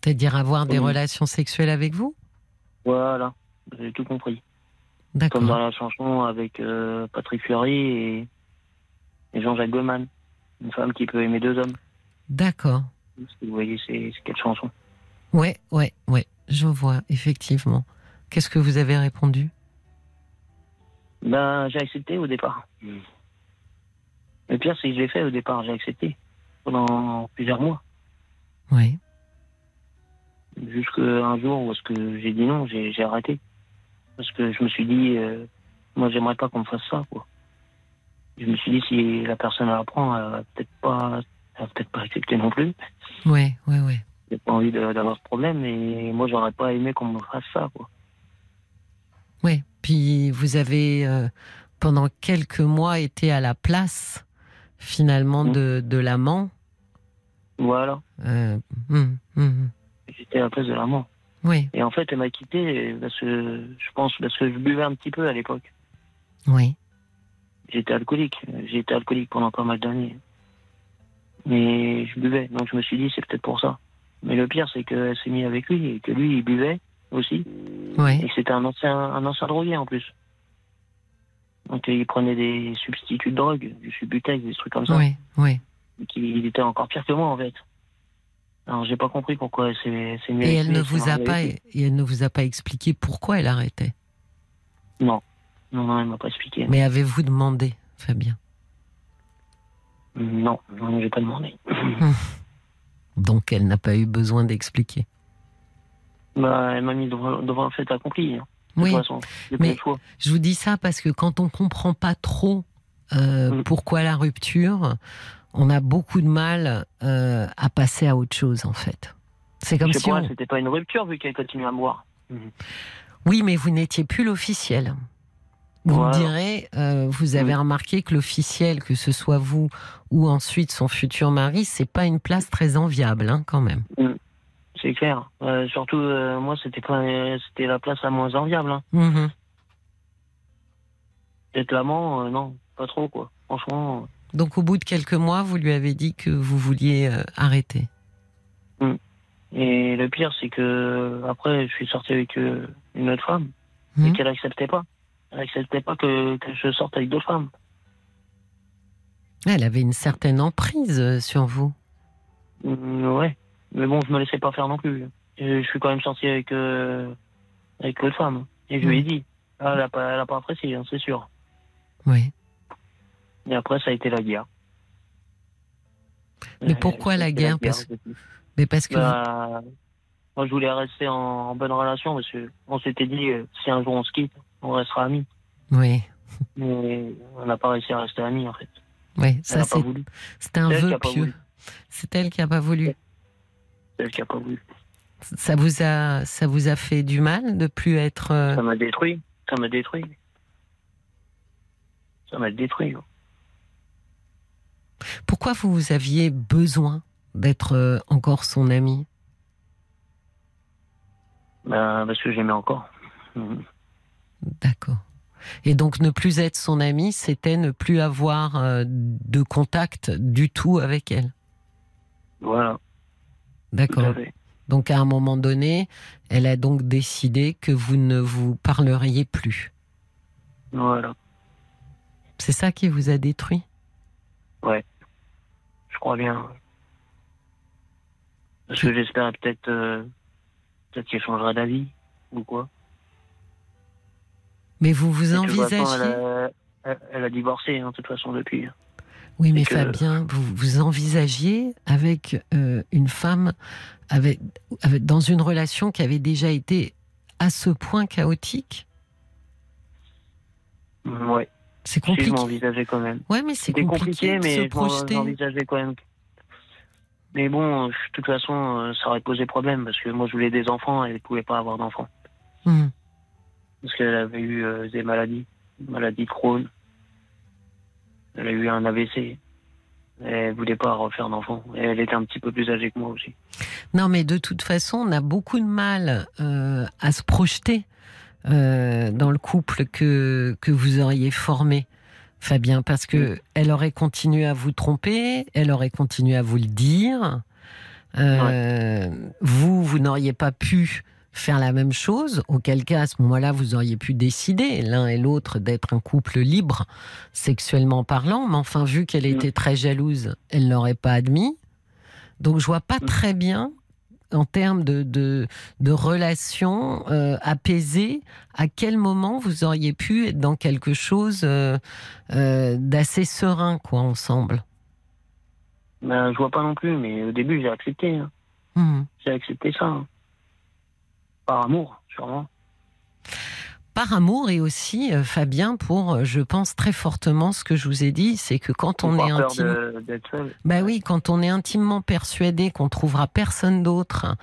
C'est-à-dire avoir des Oui. relations sexuelles avec vous Voilà, j'ai tout compris. Comme dans D'accord. la chanson avec euh, Patrick Fiori et, et Jean-Jacques Goldman. Une femme qui peut aimer deux hommes. D'accord. Vous voyez, c'est c'est quelle chanson Ouais, ouais, ouais. Je vois, effectivement. Qu'est-ce que vous avez répondu? Ben, j'ai accepté au départ. Le pire, c'est que je l'ai fait au départ, j'ai accepté. Pendant plusieurs mois. Oui. Jusqu'à un jour où est-ce que j'ai dit non, j'ai arrêté. Parce que je me suis dit, euh, moi, j'aimerais pas qu'on me fasse ça, quoi. Je me suis dit, si la personne apprend, elle va peut-être pas, elle va peut-être pas accepter non plus. Ouais, ouais, ouais. J'ai pas envie d'avoir ce problème et moi, j'aurais pas aimé qu'on me fasse ça, quoi. Oui, puis vous avez euh, pendant quelques mois été à la place finalement Mm. de, de l'amant. Voilà. Euh, hum, hum, J'étais à la place de la mort. Oui, Et en fait, elle m'a quitté parce que, je pense, parce que je buvais un petit peu à l'époque. oui, J'étais alcoolique. J'ai été alcoolique pendant pas mal d'années. Mais je buvais. Donc je me suis dit, c'est peut-être pour ça. Mais le pire, c'est qu'elle s'est mise avec lui et que lui, il buvait aussi. Ouais. Et que c'était un ancien, un ancien drogué en plus. Donc il prenait des substituts de drogue, du subutex, des trucs comme ça. Ouais. Donc, il il était encore pire que moi en fait. Alors j'ai pas compris pourquoi s'est mise Et elle ne vous a pas, et elle ne vous a pas expliqué pourquoi elle arrêtait? Non. Non, non, elle m'a pas expliqué. Mais avez-vous demandé, Fabien? Non, non, j'ai pas demandé. *laughs* Donc elle n'a pas eu besoin d'expliquer? bah, elle m'a mis devant, devant le fait accompli. hein, Oui. façon. Mais-. Je vous dis ça parce que quand on comprend pas trop euh, Mm. pourquoi la rupture, on a beaucoup de mal euh, à passer à autre chose en fait. C'est comme si pas, on... c'était pas une rupture vu qu'elle continue à me voir. Oui, mais vous n'étiez plus l'officiel. Vous Voilà. me direz, euh, vous avez Mm. remarqué que l'officiel, que ce soit vous ou ensuite son futur mari, c'est pas une place très enviable, hein, quand même. C'est clair. Euh, surtout, euh, moi, c'était pas, c'était la place la moins enviable. Hein. Mhm. Être l'amant, euh, non, pas trop, quoi. Franchement, Donc, au bout de quelques mois, vous lui avez dit que vous vouliez euh, arrêter. euh, et le pire, c'est que après, je suis sorti avec euh, une autre femme et Mhm. qu'elle acceptait pas. Elle acceptait pas que, que je sorte avec d'autres femmes. Elle avait une certaine emprise euh, sur vous. Mm, ouais. Mais bon, je me laissais pas faire non plus. Je suis quand même sorti avec, euh, avec l'autre femme. Et je lui ai dit. Ah, elle a pas, elle a pas apprécié, hein, c'est sûr. Oui. Et après, ça a été la guerre. Mais Euh, pourquoi la guerre Parce- Mais parce que Bah, moi, je voulais rester en, en bonne relation parce que on s'était dit, euh, si un jour on se quitte, on restera amis. oui, Mais on n'a pas réussi à rester amis, en fait. oui, ça n'a c'est c'est un vœu pieux. C'est elle qui a pas voulu. C'est elle qui a pas voulu. Ça vous a ça vous a fait du mal de plus être. euh, Ça m'a détruit. Ça m'a détruit. Ça m'a détruit. Pourquoi vous aviez besoin d'être euh, encore son ami? Ben, parce que j'aimais encore. Mhm. D'accord. Et donc ne plus être son ami, c'était ne plus avoir euh, de contact du tout avec elle? Voilà. D'accord. Donc à un moment donné, elle a donc décidé que vous ne vous parleriez plus. Voilà. C'est ça qui vous a détruit? Je crois bien. Parce que j'espérais peut-être euh, peut-être qu'elle changera d'avis ou quoi. Mais vous vous envisagez elle, a, elle- elle a divorcé, hein, de toute façon, depuis. Oui, mais que- Fabien, vous vous envisagiez avec euh, une femme avec, avec- dans une relation qui avait déjà été à ce point chaotique? Mm, C'est Si, je compliqué. m'envisageais quand même. Ouais, mais c'est C'était compliqué, compliqué, mais je quand même. Mais bon, de toute façon, euh, ça aurait posé problème parce que moi, je voulais des enfants et elle ne pouvait pas avoir d'enfants. Hum. Parce qu'elle avait eu euh, des maladies, maladie de Crohn. Elle a eu un AVC. Elle voulait pas refaire d'enfants. Et elle était un petit peu plus âgée que moi aussi. Non, mais de toute façon, on a beaucoup de mal euh, à se projeter euh, dans le couple que, que vous auriez formé, Fabien, parce que elle aurait continué à vous tromper, elle aurait continué à vous le dire. Euh, Vous, vous n'auriez pas pu faire la même chose, auquel cas, à ce moment-là, vous auriez pu décider, l'un et l'autre, d'être un couple libre, sexuellement parlant, mais enfin, vu qu'elle était très jalouse, elle l'aurait pas admis. Donc, je vois pas Mm. très bien, en termes de, de, de relations euh, apaisées, à quel moment vous auriez pu être dans quelque chose euh, euh, d'assez serein, quoi, ensemble? Ben, je vois pas non plus, mais au début, j'ai accepté. hein. Mhm. J'ai accepté ça. hein. Par amour, sûrement. Par amour et aussi, euh, Fabien, pour, euh, je pense très fortement ce que je vous ai dit, c'est que quand on est intime, bah oui, quand on est intimement persuadé qu'on trouvera personne d'autre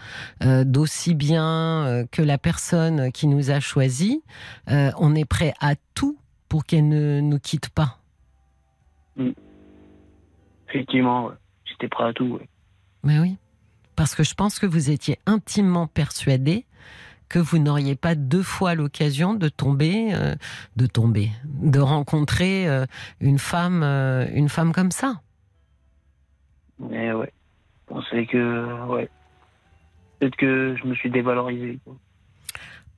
euh, d'aussi bien que la personne qui nous a choisi, euh, on est prêt à tout pour qu'elle ne nous quitte pas. Effectivement, ouais. j'étais prêt à tout. ouais. Mais oui, parce que je pense que vous étiez intimement persuadé que vous n'auriez pas deux fois l'occasion de tomber, euh, de tomber, de rencontrer euh, une femme, euh, une femme comme ça. Mais ouais. Je pensais que, ouais. Peut-être que je me suis dévalorisé.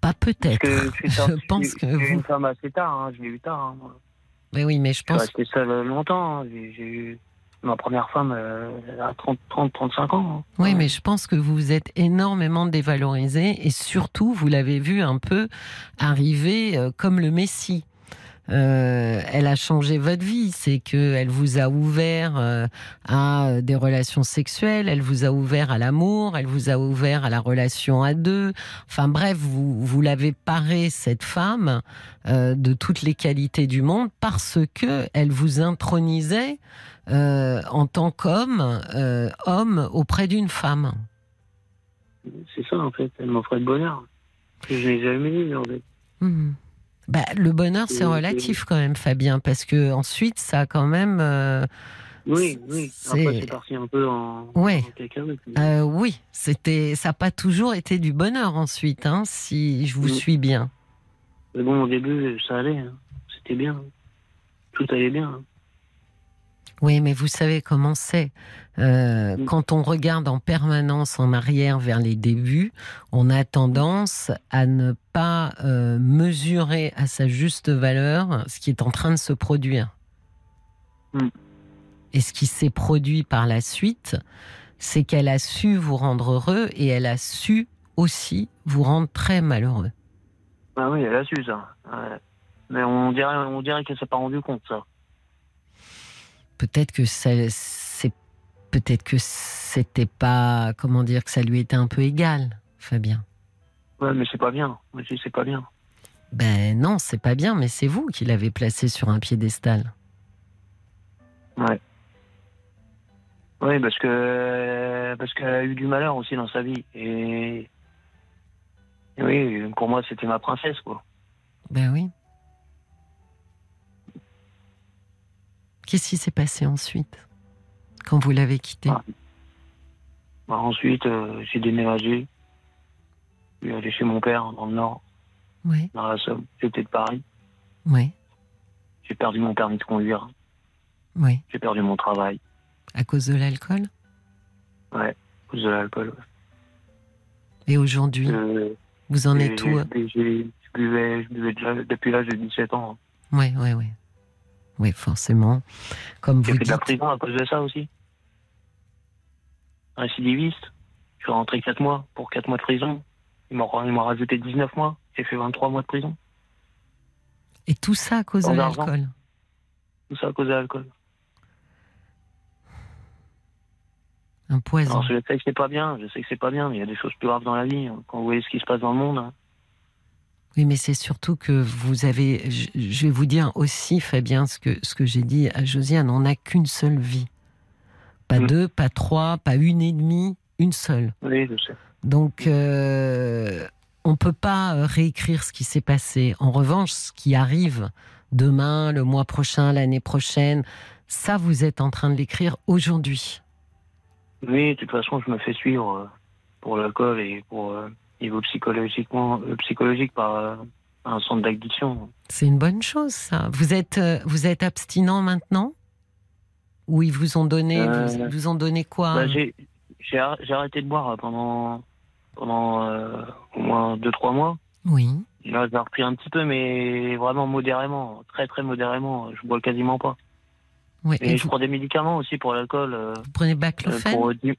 Pas peut-être. je, *laughs* pense que j'ai vous. une femme assez tard, hein, je l'ai eu tard. hein, moi. Mais oui, mais je Je pense. resté seul longtemps. hein. J'ai eu ma première femme euh, à 30, 30, 35 ans. hein. Oui, mais je pense que vous vous êtes énormément dévalorisé et surtout, vous l'avez vu un peu arriver euh, comme le Messie. Euh, elle a changé votre vie, c'est que elle vous a ouvert euh, à des relations sexuelles, elle vous a ouvert à l'amour, elle vous a ouvert à la relation à deux. Enfin bref, vous vous l'avez paré cette femme euh, de toutes les qualités du monde parce que elle vous intronisait en tant qu'homme, homme auprès d'une femme. C'est ça, en fait. Elle m'offrait le bonheur. Que je n'ai jamais eu, en fait. Mhm. Bah, le bonheur, c'est Et- relatif quand même, Fabien, parce que ensuite, ça a quand même. euh, Oui, oui. C'est- Après, c'est parti un peu en, Ouais. en cacahuète. euh, oui, c'était, ça n'a pas toujours été du bonheur ensuite, hein, si je vous Mhm. suis bien. Mais bon, au début, ça allait. hein. C'était bien. Tout allait bien. Oui, mais vous savez comment c'est. Euh, Mm. Quand on regarde en permanence en arrière vers les débuts, on a tendance à ne pas euh, mesurer à sa juste valeur ce qui est en train de se produire. Mm. Et ce qui s'est produit par la suite, c'est qu'elle a su vous rendre heureux et elle a su aussi vous rendre très malheureux. Ah oui, elle a su ça. Ouais. Mais on dirait, on dirait qu'elle s'est pas rendu compte, ça. Peut-être que ça, c'est peut-être que c'était pas comment dire que ça lui était un peu égal, Fabien. Ouais, mais c'est pas bien. C'est pas bien. Ben non, c'est pas bien, mais c'est vous qui l'avez placé sur un piédestal. Oui, parce que parce qu'elle a eu du malheur aussi dans sa vie. Et, et oui, pour moi, c'était ma princesse, quoi. Ben oui. Qu'est-ce qui s'est passé ensuite quand vous l'avez quitté Ah. Bah, ensuite, euh, j'ai déménagé. Je suis allé chez mon père dans le Nord, Oui, dans la Somme. J'étais de Paris. oui, J'ai perdu mon permis de conduire. oui. J'ai perdu mon travail. À cause de l'alcool Ouais, à cause de l'alcool. ouais. Et aujourd'hui, Euh, vous en êtes où Je buvais, je buvais déjà depuis l'âge de 17 ans. Oui, oui, oui. Oui, forcément. Comme vous fait de la prison à cause de ça aussi? Récidiviste? Je suis rentré 4 mois pour 4 mois de prison. Ils m'ont rajouté 19 mois. J'ai fait 23 mois de prison. Et tout ça à cause de l'alcool? Tout ça à cause de l'alcool. Un poison. Alors je sais que c'est pas bien, je sais que c'est pas bien, mais il y a des choses plus graves dans la vie. Quand vous voyez ce qui se passe dans le monde, hein. Oui, mais c'est surtout que vous avez. Je, vais vous dire aussi, Fabien, ce que, ce que j'ai dit à Josiane on n'a qu'une seule vie. Pas Mm. deux, pas trois, pas une et demie, une seule. oui, je sais. Donc, euh, on peut pas euh, réécrire ce qui s'est passé. En revanche, ce qui arrive demain, le mois prochain, l'année prochaine, ça, vous êtes en train de l'écrire aujourd'hui. Oui, de toute façon, je me fais suivre euh, pour l'alcool et pour niveau psychologiquement, euh, psychologique par euh, un centre d'addiction. C'est une bonne chose, ça. Vous êtes, euh, vous êtes abstinent maintenant? Ou ils vous ont donné, Euh, vous, ont donné quoi Bah, j'ai j'ai ar- j'ai arrêté de boire pendant pendant euh, au moins 2-3 mois. Oui. Là, j'ai repris un petit peu, mais vraiment modérément, très très modérément. Je bois quasiment pas. oui. Et, Et je prends des médicaments aussi pour l'alcool. euh, vous prenez euh, pour du-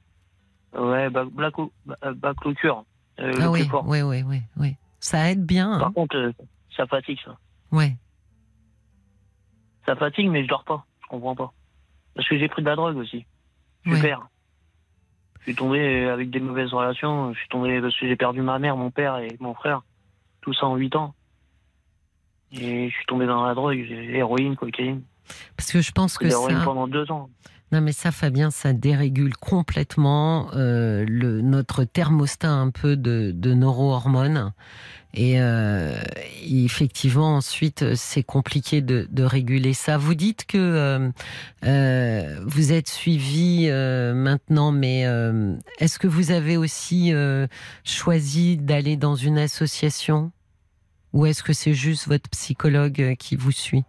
Ouais, Baclocure. Euh, le Ah plus oui, fort. oui, oui, oui, oui. Ça aide bien. hein. Par contre, euh, ça fatigue, ça. Ouais. Ça fatigue, mais je dors pas. Je comprends pas. Parce que j'ai pris de la drogue aussi. Je Ouais. Je suis tombé avec des mauvaises relations. Je suis tombé parce que j'ai perdu ma mère, mon père et mon frère. Tout ça en 8 ans. Et je suis tombé dans la drogue. Héroïne, cocaïne. Parce que je pense que ça. pendant 2 ans. Non, mais ça, Fabien, ça dérégule complètement euh, notre thermostat un peu de, neurohormones. Et euh, effectivement, ensuite, c'est compliqué de, réguler ça. Vous dites que euh, vous êtes suivi maintenant, mais est-ce que vous avez aussi choisi d'aller dans une association? Ou est-ce que c'est juste votre psychologue qui vous suit?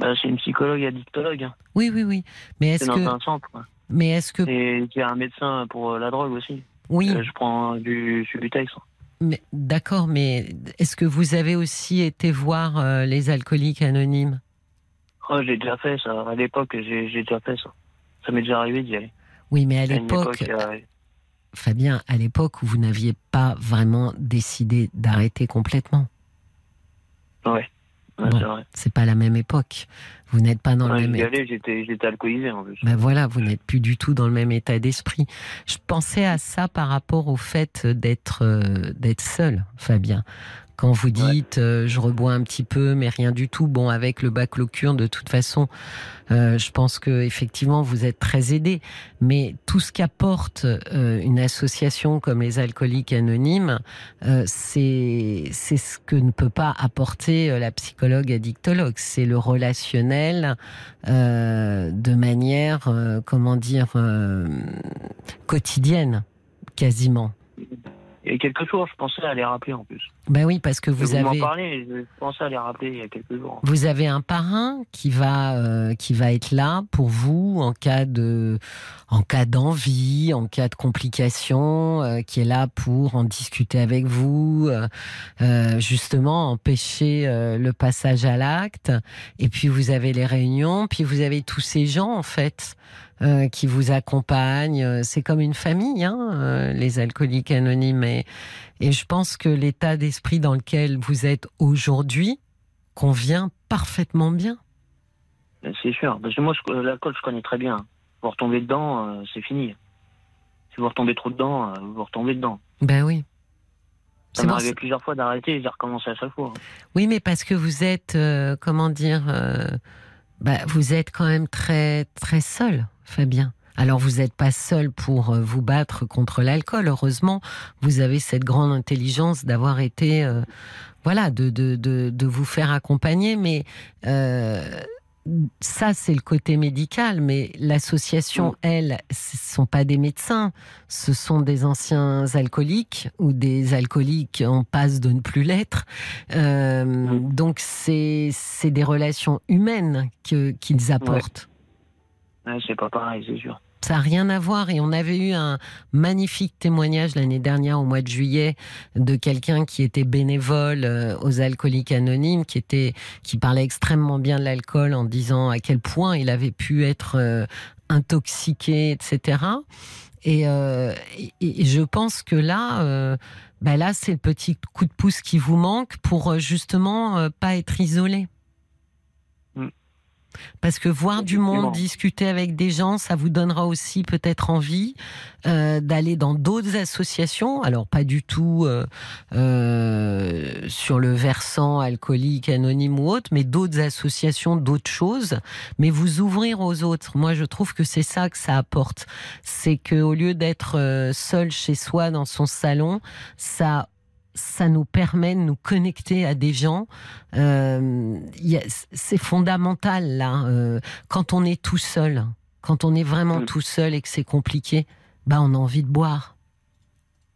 Bah, c'est une psychologue addictologue. hein. Oui, oui, oui. Mais est-ce dans que, un centre. quoi. mais est-ce que Et j'ai un médecin pour euh, la drogue aussi. Oui, Euh, je prends du Subutex. mais d'accord, mais est-ce que vous avez aussi été voir euh, les alcooliques anonymes? Oh, j'ai déjà fait ça. À l'époque, j'ai déjà fait ça. Ça m'est déjà arrivé d'y aller. Oui, mais à l'époque, époque, Fabien, à l'époque où vous n'aviez pas vraiment décidé d'arrêter complètement? ouais, ouais c'est pas la même époque. Vous n'êtes pas dans Ouais, le même j'étais j'étais alcoolisé en plus. Ben voilà, vous n'êtes plus du tout dans le même état d'esprit. Je pensais à ça par rapport au fait d'être euh, d'être seul, Fabien. Quand vous dites euh, je rebois un petit peu, mais rien du tout. Bon, avec le baclocure, de toute façon, euh, je pense que effectivement vous êtes très aidé. Mais tout ce qu'apporte euh, une association comme les Alcooliques Anonymes, c'est c'est ce que ne peut pas apporter la psychologue addictologue. C'est le relationnel de manière, comment dire, quotidienne, quasiment. Il y a quelques jours, je pensais à les rappeler en plus. Ben oui, parce que vous vous m'en avez. parlez, je pensais à les rappeler il y a quelques jours. Vous avez un parrain qui va euh, qui va être là pour vous en cas de en cas d'envie, en cas de complications, euh, qui est là pour en discuter avec vous, euh, justement empêcher le passage à l'acte. Et puis vous avez les réunions, puis vous avez tous ces gens en fait euh, qui vous accompagnent. Euh, C'est comme une famille, hein, euh, les alcooliques anonymes. Et, et je pense que l'état d'esprit dans lequel vous êtes aujourd'hui convient parfaitement bien. C'est sûr. Parce que moi, l'alcool, je connais très bien. Vous retombez dedans, euh, c'est fini. Si vous retombez trop dedans, euh, vous retombez dedans. Ben oui. Ça m'est arrivé plusieurs fois d'arrêter et j'ai recommencé à chaque fois. Oui, mais parce que vous êtes, euh, comment dire, euh, bah, vous êtes quand même très très seul, Fabien. Alors vous n'êtes pas seul pour euh, vous battre contre l'alcool. Heureusement, vous avez cette grande intelligence d'avoir été, euh, voilà, de, de, de, de vous faire accompagner. Mais euh, ça, c'est le côté médical. Mais l'association, elle, ce sont pas des médecins. Ce sont des anciens alcooliques ou des alcooliques en passe de ne plus l'être. Euh, donc c'est des relations humaines qu'ils apportent. Ouais, c'est pas pareil, c'est sûr. Ça n'a rien à voir. Et on avait eu un magnifique témoignage l'année dernière, au mois de juillet, de quelqu'un qui était bénévole euh, aux alcooliques anonymes, qui était, qui parlait extrêmement bien de l'alcool en disant à quel point il avait pu être euh, intoxiqué, etc. Et, euh, et- je pense que là, ben là, c'est le petit coup de pouce qui vous manque pour justement euh, pas être isolé. Parce que voir du monde, discuter avec des gens, ça vous donnera aussi peut-être envie euh, d'aller dans d'autres associations. Alors pas du tout euh, euh, sur le versant alcoolique, anonyme ou autre, mais d'autres associations, d'autres choses. Mais vous ouvrir aux autres. Moi, je trouve que c'est ça que ça apporte. C'est que au lieu d'être seul chez soi dans son salon, ça ça nous permet de nous connecter à des gens. Euh, c'est fondamental là. euh, quand on est tout seul, quand on est vraiment Mm. tout seul et que c'est compliqué, bah on a envie de boire.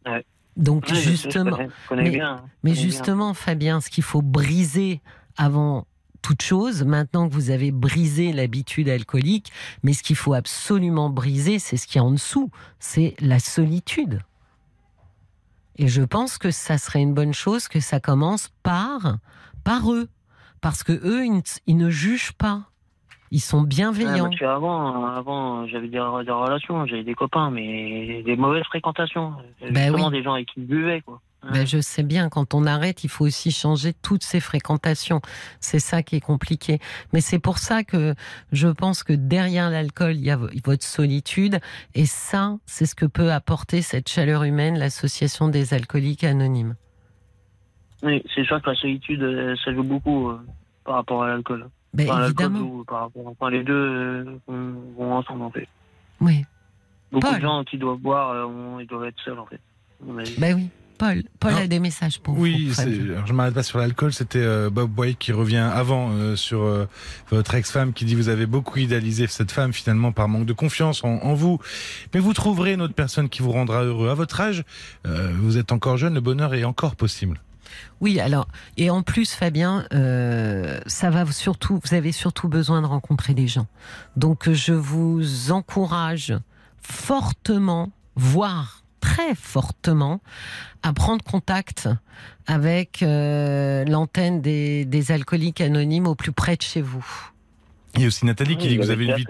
Ouais. Donc Ouais, je sais, je justement, mais- bien. je mais connais bien. justement, Fabien, ce qu'il faut briser avant toute chose, maintenant que vous avez brisé l'habitude alcoolique, mais ce qu'il faut absolument briser, c'est ce qu'il y a en dessous, c'est la solitude. Et je pense que ça serait une bonne chose que ça commence par, par eux. Parce que eux, ils, ne- ils ne jugent pas. Ils sont bienveillants. parce qu'avant, avant, j'avais des, des relations, j'avais des copains, mais des mauvaises fréquentations. Ben Justement, oui. des gens avec qui buvaient, quoi. Ouais. Ben, je sais bien, quand on arrête, il faut aussi changer toutes ces fréquentations. C'est ça qui est compliqué. Mais c'est pour ça que je pense que derrière l'alcool, il y a vo- votre solitude. Et ça, c'est ce que peut apporter cette chaleur humaine, l'association des alcooliques anonymes. Oui, c'est sûr que la solitude, euh, ça joue beaucoup euh, par rapport à l'alcool. Ben, évidemment. par rapport, enfin, les deux euh, vont, ensemble, en fait. Oui. Beaucoup Paul. de gens qui doivent boire, euh, ils doivent être seuls, en fait. Ben oui. Paul, Paul a des messages pour Oui, vous. alors je m'arrête pas sur l'alcool. C'était euh, Bob White qui revient avant euh, sur euh, votre ex-femme qui dit vous avez beaucoup idéalisé cette femme finalement par manque de confiance en, en vous. Mais vous trouverez une autre personne qui vous rendra heureux. À votre âge, vous êtes encore jeune, le bonheur est encore possible. Oui, alors, et en plus, Fabien, euh, ça va surtout, vous avez surtout besoin de rencontrer des gens. Donc, je vous encourage fortement, voire très fortement à prendre contact avec euh, l'antenne des, des alcooliques anonymes au plus près de chez vous. Il y a aussi Nathalie qui Oui, dit que vous avez une vie.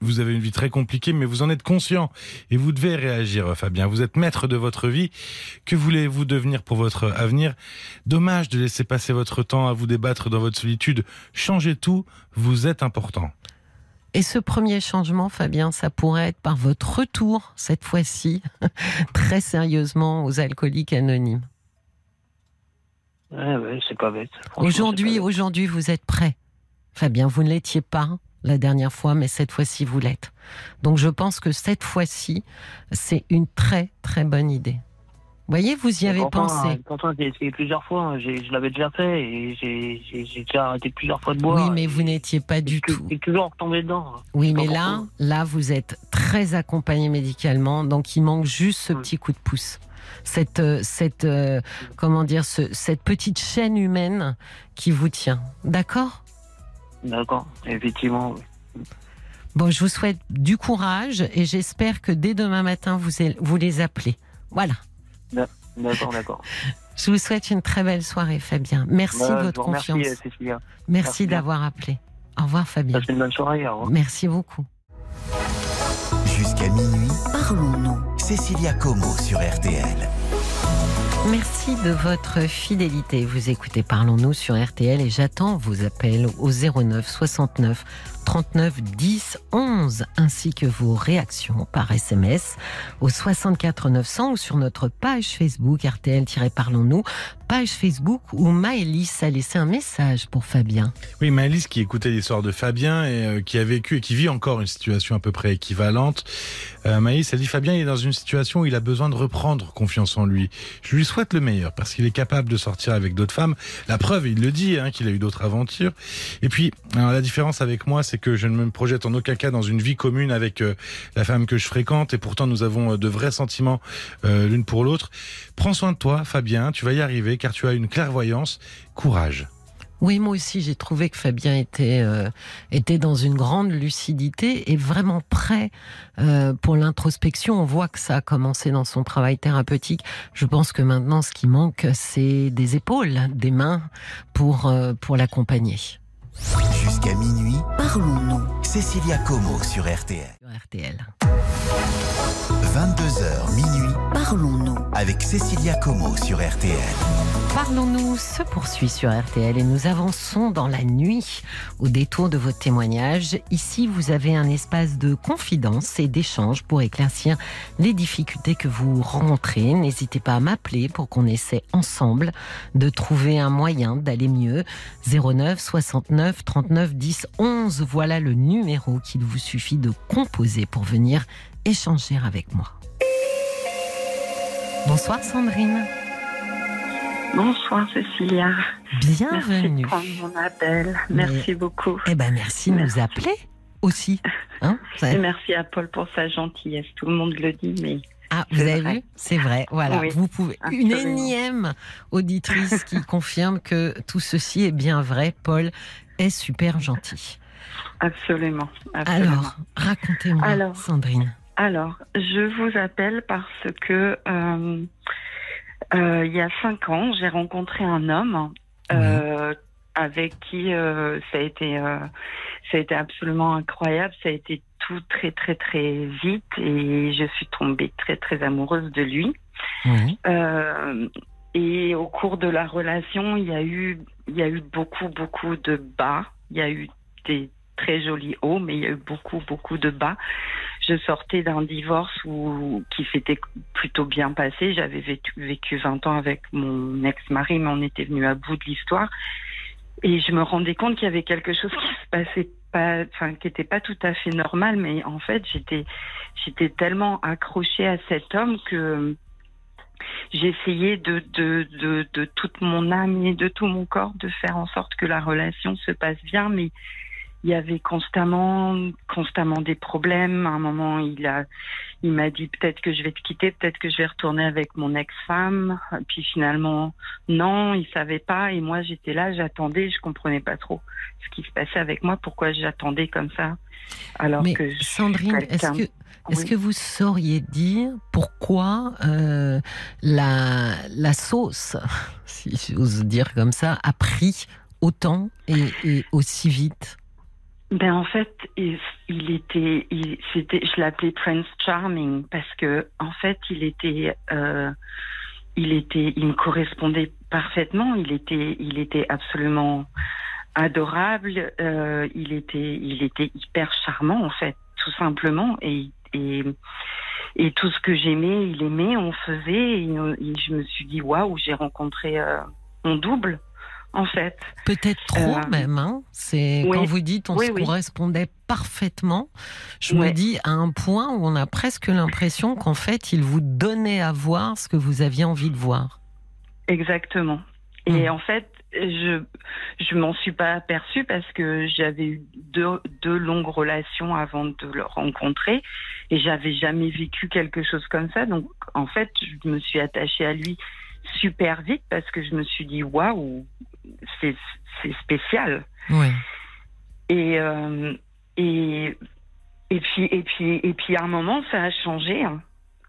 Vous avez une vie très compliquée, mais vous en êtes conscient et vous devez réagir, Fabien. Vous êtes maître de votre vie. Que voulez-vous devenir pour votre avenir? Dommage de laisser passer votre temps à vous débattre dans votre solitude. Changez tout, vous êtes important. Et ce premier changement, Fabien, ça pourrait être par votre retour, cette fois-ci, *laughs* très sérieusement, aux alcooliques anonymes. Ouais, ouais, c'est pas bête. Aujourd'hui, aujourd'hui, vous êtes prêt. Fabien, vous ne l'étiez pas la dernière fois, mais cette fois-ci, vous l'êtes. Donc, je pense que cette fois-ci, c'est une très, très bonne idée. Vous voyez, vous y avez pensé. Pourtant, j'ai essayé plusieurs fois. hein. J'ai- Je l'avais déjà fait et j'ai- j'ai j'ai déjà arrêté plusieurs fois de boire. Oui, mais vous n'étiez pas du tout. suis toujours retombé dedans. hein. Oui, mais là, là, vous êtes très accompagné médicalement, donc il manque juste ce Oui. petit coup de pouce. Cette, euh, cette, euh, comment dire, ce- cette petite chaîne humaine qui vous tient. D'accord? D'accord, effectivement. oui. Bon, je vous souhaite du courage et j'espère que dès demain matin, vous, vous les appelez. Voilà. D'accord, d'accord. Je vous souhaite une très belle soirée, Fabien. Merci Bah, de votre confiance. Cécilia. Merci d'avoir appelé. Au revoir, Fabien. Passez une bonne soirée. Au revoir. Merci beaucoup. Jusqu'à minuit, Parlons-nous. Cécilia Como sur RTL. Merci de votre fidélité. Vous écoutez Parlons-nous sur RTL et j'attends vos appels au 09 69 39 10 11 ainsi que vos réactions par SMS au 64 900 ou sur notre page Facebook RTL-Parlons-nous, page Facebook où Maëlys a laissé un message pour Fabien. Oui, Maëlys qui écoutait l'histoire de Fabien et euh, qui a vécu et qui vit encore une situation à peu près équivalente. Euh, Maëlys, elle dit Fabien il est dans une situation où il a besoin de reprendre confiance en lui. Je lui souhaite le meilleur parce qu'il est capable de sortir avec d'autres femmes. La preuve, il le dit, hein, qu'il a eu d'autres aventures. Et puis, la différence avec moi, c'est que je ne me projette en aucun cas dans une vie commune avec euh, la femme que je fréquente et pourtant nous avons euh, de vrais sentiments euh, l'une pour l'autre. Prends soin de toi, Fabien, tu vas y arriver car tu as une clairvoyance. Courage. Oui, moi aussi, j'ai trouvé que Fabien était, était dans une grande lucidité et vraiment prêt pour l'introspection. On voit que ça a commencé dans son travail thérapeutique. Je pense que maintenant, ce qui manque, c'est des épaules, des mains pour, pour l'accompagner. Jusqu'à minuit, Parlons-nous. Cécilia Como sur RTL. Sur RTL. 22h minuit Parlons-nous. avec Cécilia Como sur RTL. Parlons-nous se poursuit sur RTL et nous avançons dans la nuit au détour de votre témoignage. Ici, vous avez un espace de confidence et d'échange pour éclaircir les difficultés que vous rencontrez. N'hésitez pas à m'appeler pour qu'on essaie ensemble de trouver un moyen d'aller mieux. 09 69 39 10 11, voilà le numéro qu'il vous suffit de composer pour venir échanger avec moi. Bonsoir Sandrine. Bonsoir Cécilia. Merci Bienvenue. de prendre mon appel. Mais- Merci beaucoup. Eh ben merci de nous Merci. appeler aussi. Hein Et merci à Paul pour sa gentillesse. Tout le monde le dit, mais ah, vous avez vrai. vu? C'est vrai. Voilà. Oui, vous pouvez. Une énième auditrice qui *laughs* confirme que tout ceci est bien vrai. Paul est super gentil. absolument. absolument. Alors, racontez-moi. Sandrine. Alors, je vous appelle parce que euh, euh, il y a cinq ans, j'ai rencontré un homme euh, avec qui ça a été ça a été absolument incroyable. Ça a été tout très très très vite et je suis tombée très très amoureuse de lui. Et au cours de la relation, il y a eu, il y a eu beaucoup, beaucoup de bas. Il y a eu des très jolis hauts, mais il y a eu beaucoup, beaucoup de bas. Je sortais d'un divorce où, qui s'était plutôt bien passé. J'avais vécu, vécu 20 ans avec mon ex-mari, mais on était venu à bout de l'histoire. Et je me rendais compte qu'il y avait quelque chose qui se passait pas, enfin, qui était pas tout à fait normal, mais en fait, j'étais, j'étais tellement accrochée à cet homme que, j'essayais de, de, de, de toute mon âme et de tout mon corps de faire en sorte que la relation se passe bien, mais il y avait constamment, constamment des problèmes. À un moment, il a, il m'a dit peut-être que je vais te quitter, peut-être que je vais retourner avec mon ex-femme. Puis finalement, non, il savait pas. Et moi, j'étais là, j'attendais, je comprenais pas trop ce qui se passait avec moi, pourquoi j'attendais comme ça. Alors Mais que je suis Sandrine, est-ce que, est-ce Oui. que vous sauriez dire pourquoi euh, la, la sauce, *laughs* si j'ose dire comme ça, a pris autant et, et aussi vite? Ben en fait, il, était, il, c'était, je l'appelais Prince Charming parce que en fait, il était, euh, il était, il me correspondait parfaitement. Il était, il était absolument adorable. euh, il était, il était hyper charmant en fait, tout simplement. Et et et tout ce que j'aimais, il aimait, on faisait. Et, et je me suis dit waouh, j'ai rencontré euh, mon double en fait. Peut-être trop Euh, même. Hein C'est oui. quand vous dites on Oui, se oui. correspondait parfaitement. Je me dis à un point où on a presque l'impression qu'en fait il vous donnait à voir ce que vous aviez envie de voir. Exactement. Et Mm. en fait, je je m'en suis pas aperçue parce que j'avais eu deux, deux longues relations avant de le rencontrer et j'avais jamais vécu quelque chose comme ça. Donc en fait, je me suis attachée à lui super vite parce que je me suis dit waouh, c'est spécial. Oui. Et euh, et et puis et puis et puis à un moment ça a changé hein.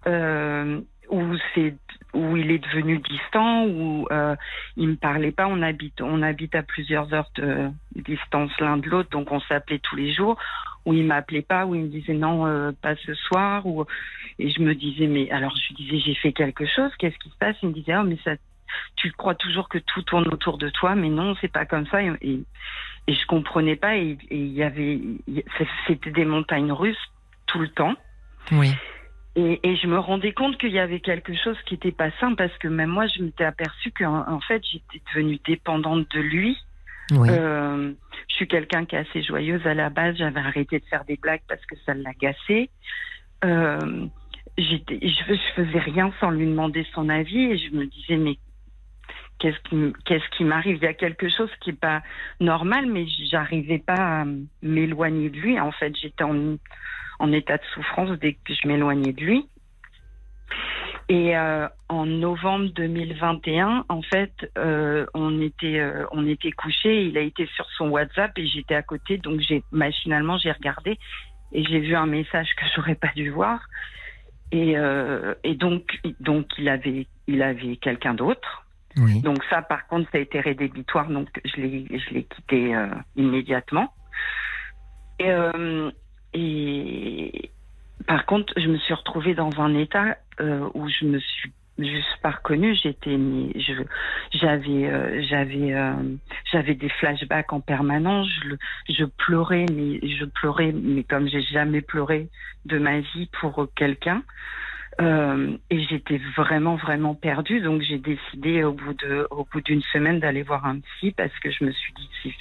euh, où c'est où il est devenu distant où euh, il me parlait pas on habite on habite à plusieurs heures de distance l'un de l'autre donc on s'appelait tous les jours où il m'appelait pas où il me disait non euh, pas ce soir ou et je me disais mais alors je lui disais j'ai fait quelque chose qu'est-ce qui se passe? Il me disait oh mais ça tu crois toujours que tout tourne autour de toi mais non c'est pas comme ça et, et et je comprenais pas et il y avait c'était des montagnes russes tout le temps Oui. et, et je me rendais compte qu'il y avait quelque chose qui était pas sain parce que même moi je m'étais aperçue qu'en en fait j'étais devenue dépendante de lui Oui. euh, je suis quelqu'un qui est assez joyeuse à la base. J'avais arrêté de faire des blagues parce que ça l'agaçait. Euh, je, je faisais rien sans lui demander son avis et je me disais mais qu'est-ce qui, m'arrive? Il y a quelque chose qui est pas normal, mais j'arrivais pas à m'éloigner de lui. En fait, j'étais en, en état de souffrance dès que je m'éloignais de lui. Et euh, en novembre 2021, en fait, euh, on était euh, on était couchés. Il a été sur son WhatsApp et j'étais à côté, donc j'ai machinalement j'ai regardé et j'ai vu un message que j'aurais pas dû voir. Et, euh, et donc donc il avait il avait quelqu'un d'autre. Donc ça, par contre, ça a été rédhibitoire, donc je l'ai je l'ai quitté euh, immédiatement. Et, euh, et par contre, je me suis retrouvée dans un état euh, où je me suis juste pas reconnue. J'étais, je, j'avais, euh, j'avais, euh, j'avais des flashbacks en permanence. Je, je pleurais, mais je pleurais, mais comme j'ai jamais pleuré de ma vie pour quelqu'un. Euh, et j'étais vraiment vraiment perdue. Donc j'ai décidé au bout de au bout d'une semaine d'aller voir un psy parce que je me suis dit si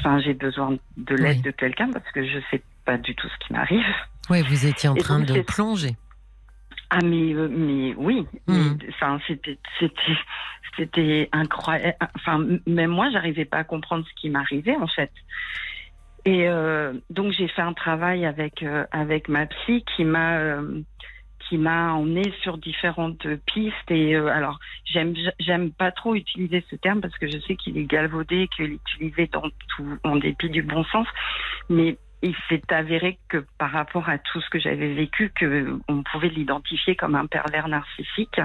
enfin j'ai besoin de l'aide Oui. de quelqu'un parce que je sais pas du tout ce qui m'arrive. Oui, vous étiez en Et train donc, de plonger. ah mais euh, mais oui mais, enfin c'était c'était c'était incroyable. Enfin même moi j'arrivais pas à comprendre ce qui m'arrivait en fait. Et euh, donc j'ai fait un travail avec euh, avec ma psy qui m'a euh, qui m'a emmené sur différentes pistes et euh, alors j'aime j'aime pas trop utiliser ce terme parce que je sais qu'il est galvaudé qu'il est utilisé tout en dépit du bon sens mais il s'est avéré que par rapport à tout ce que j'avais vécu que on pouvait l'identifier comme un pervers narcissique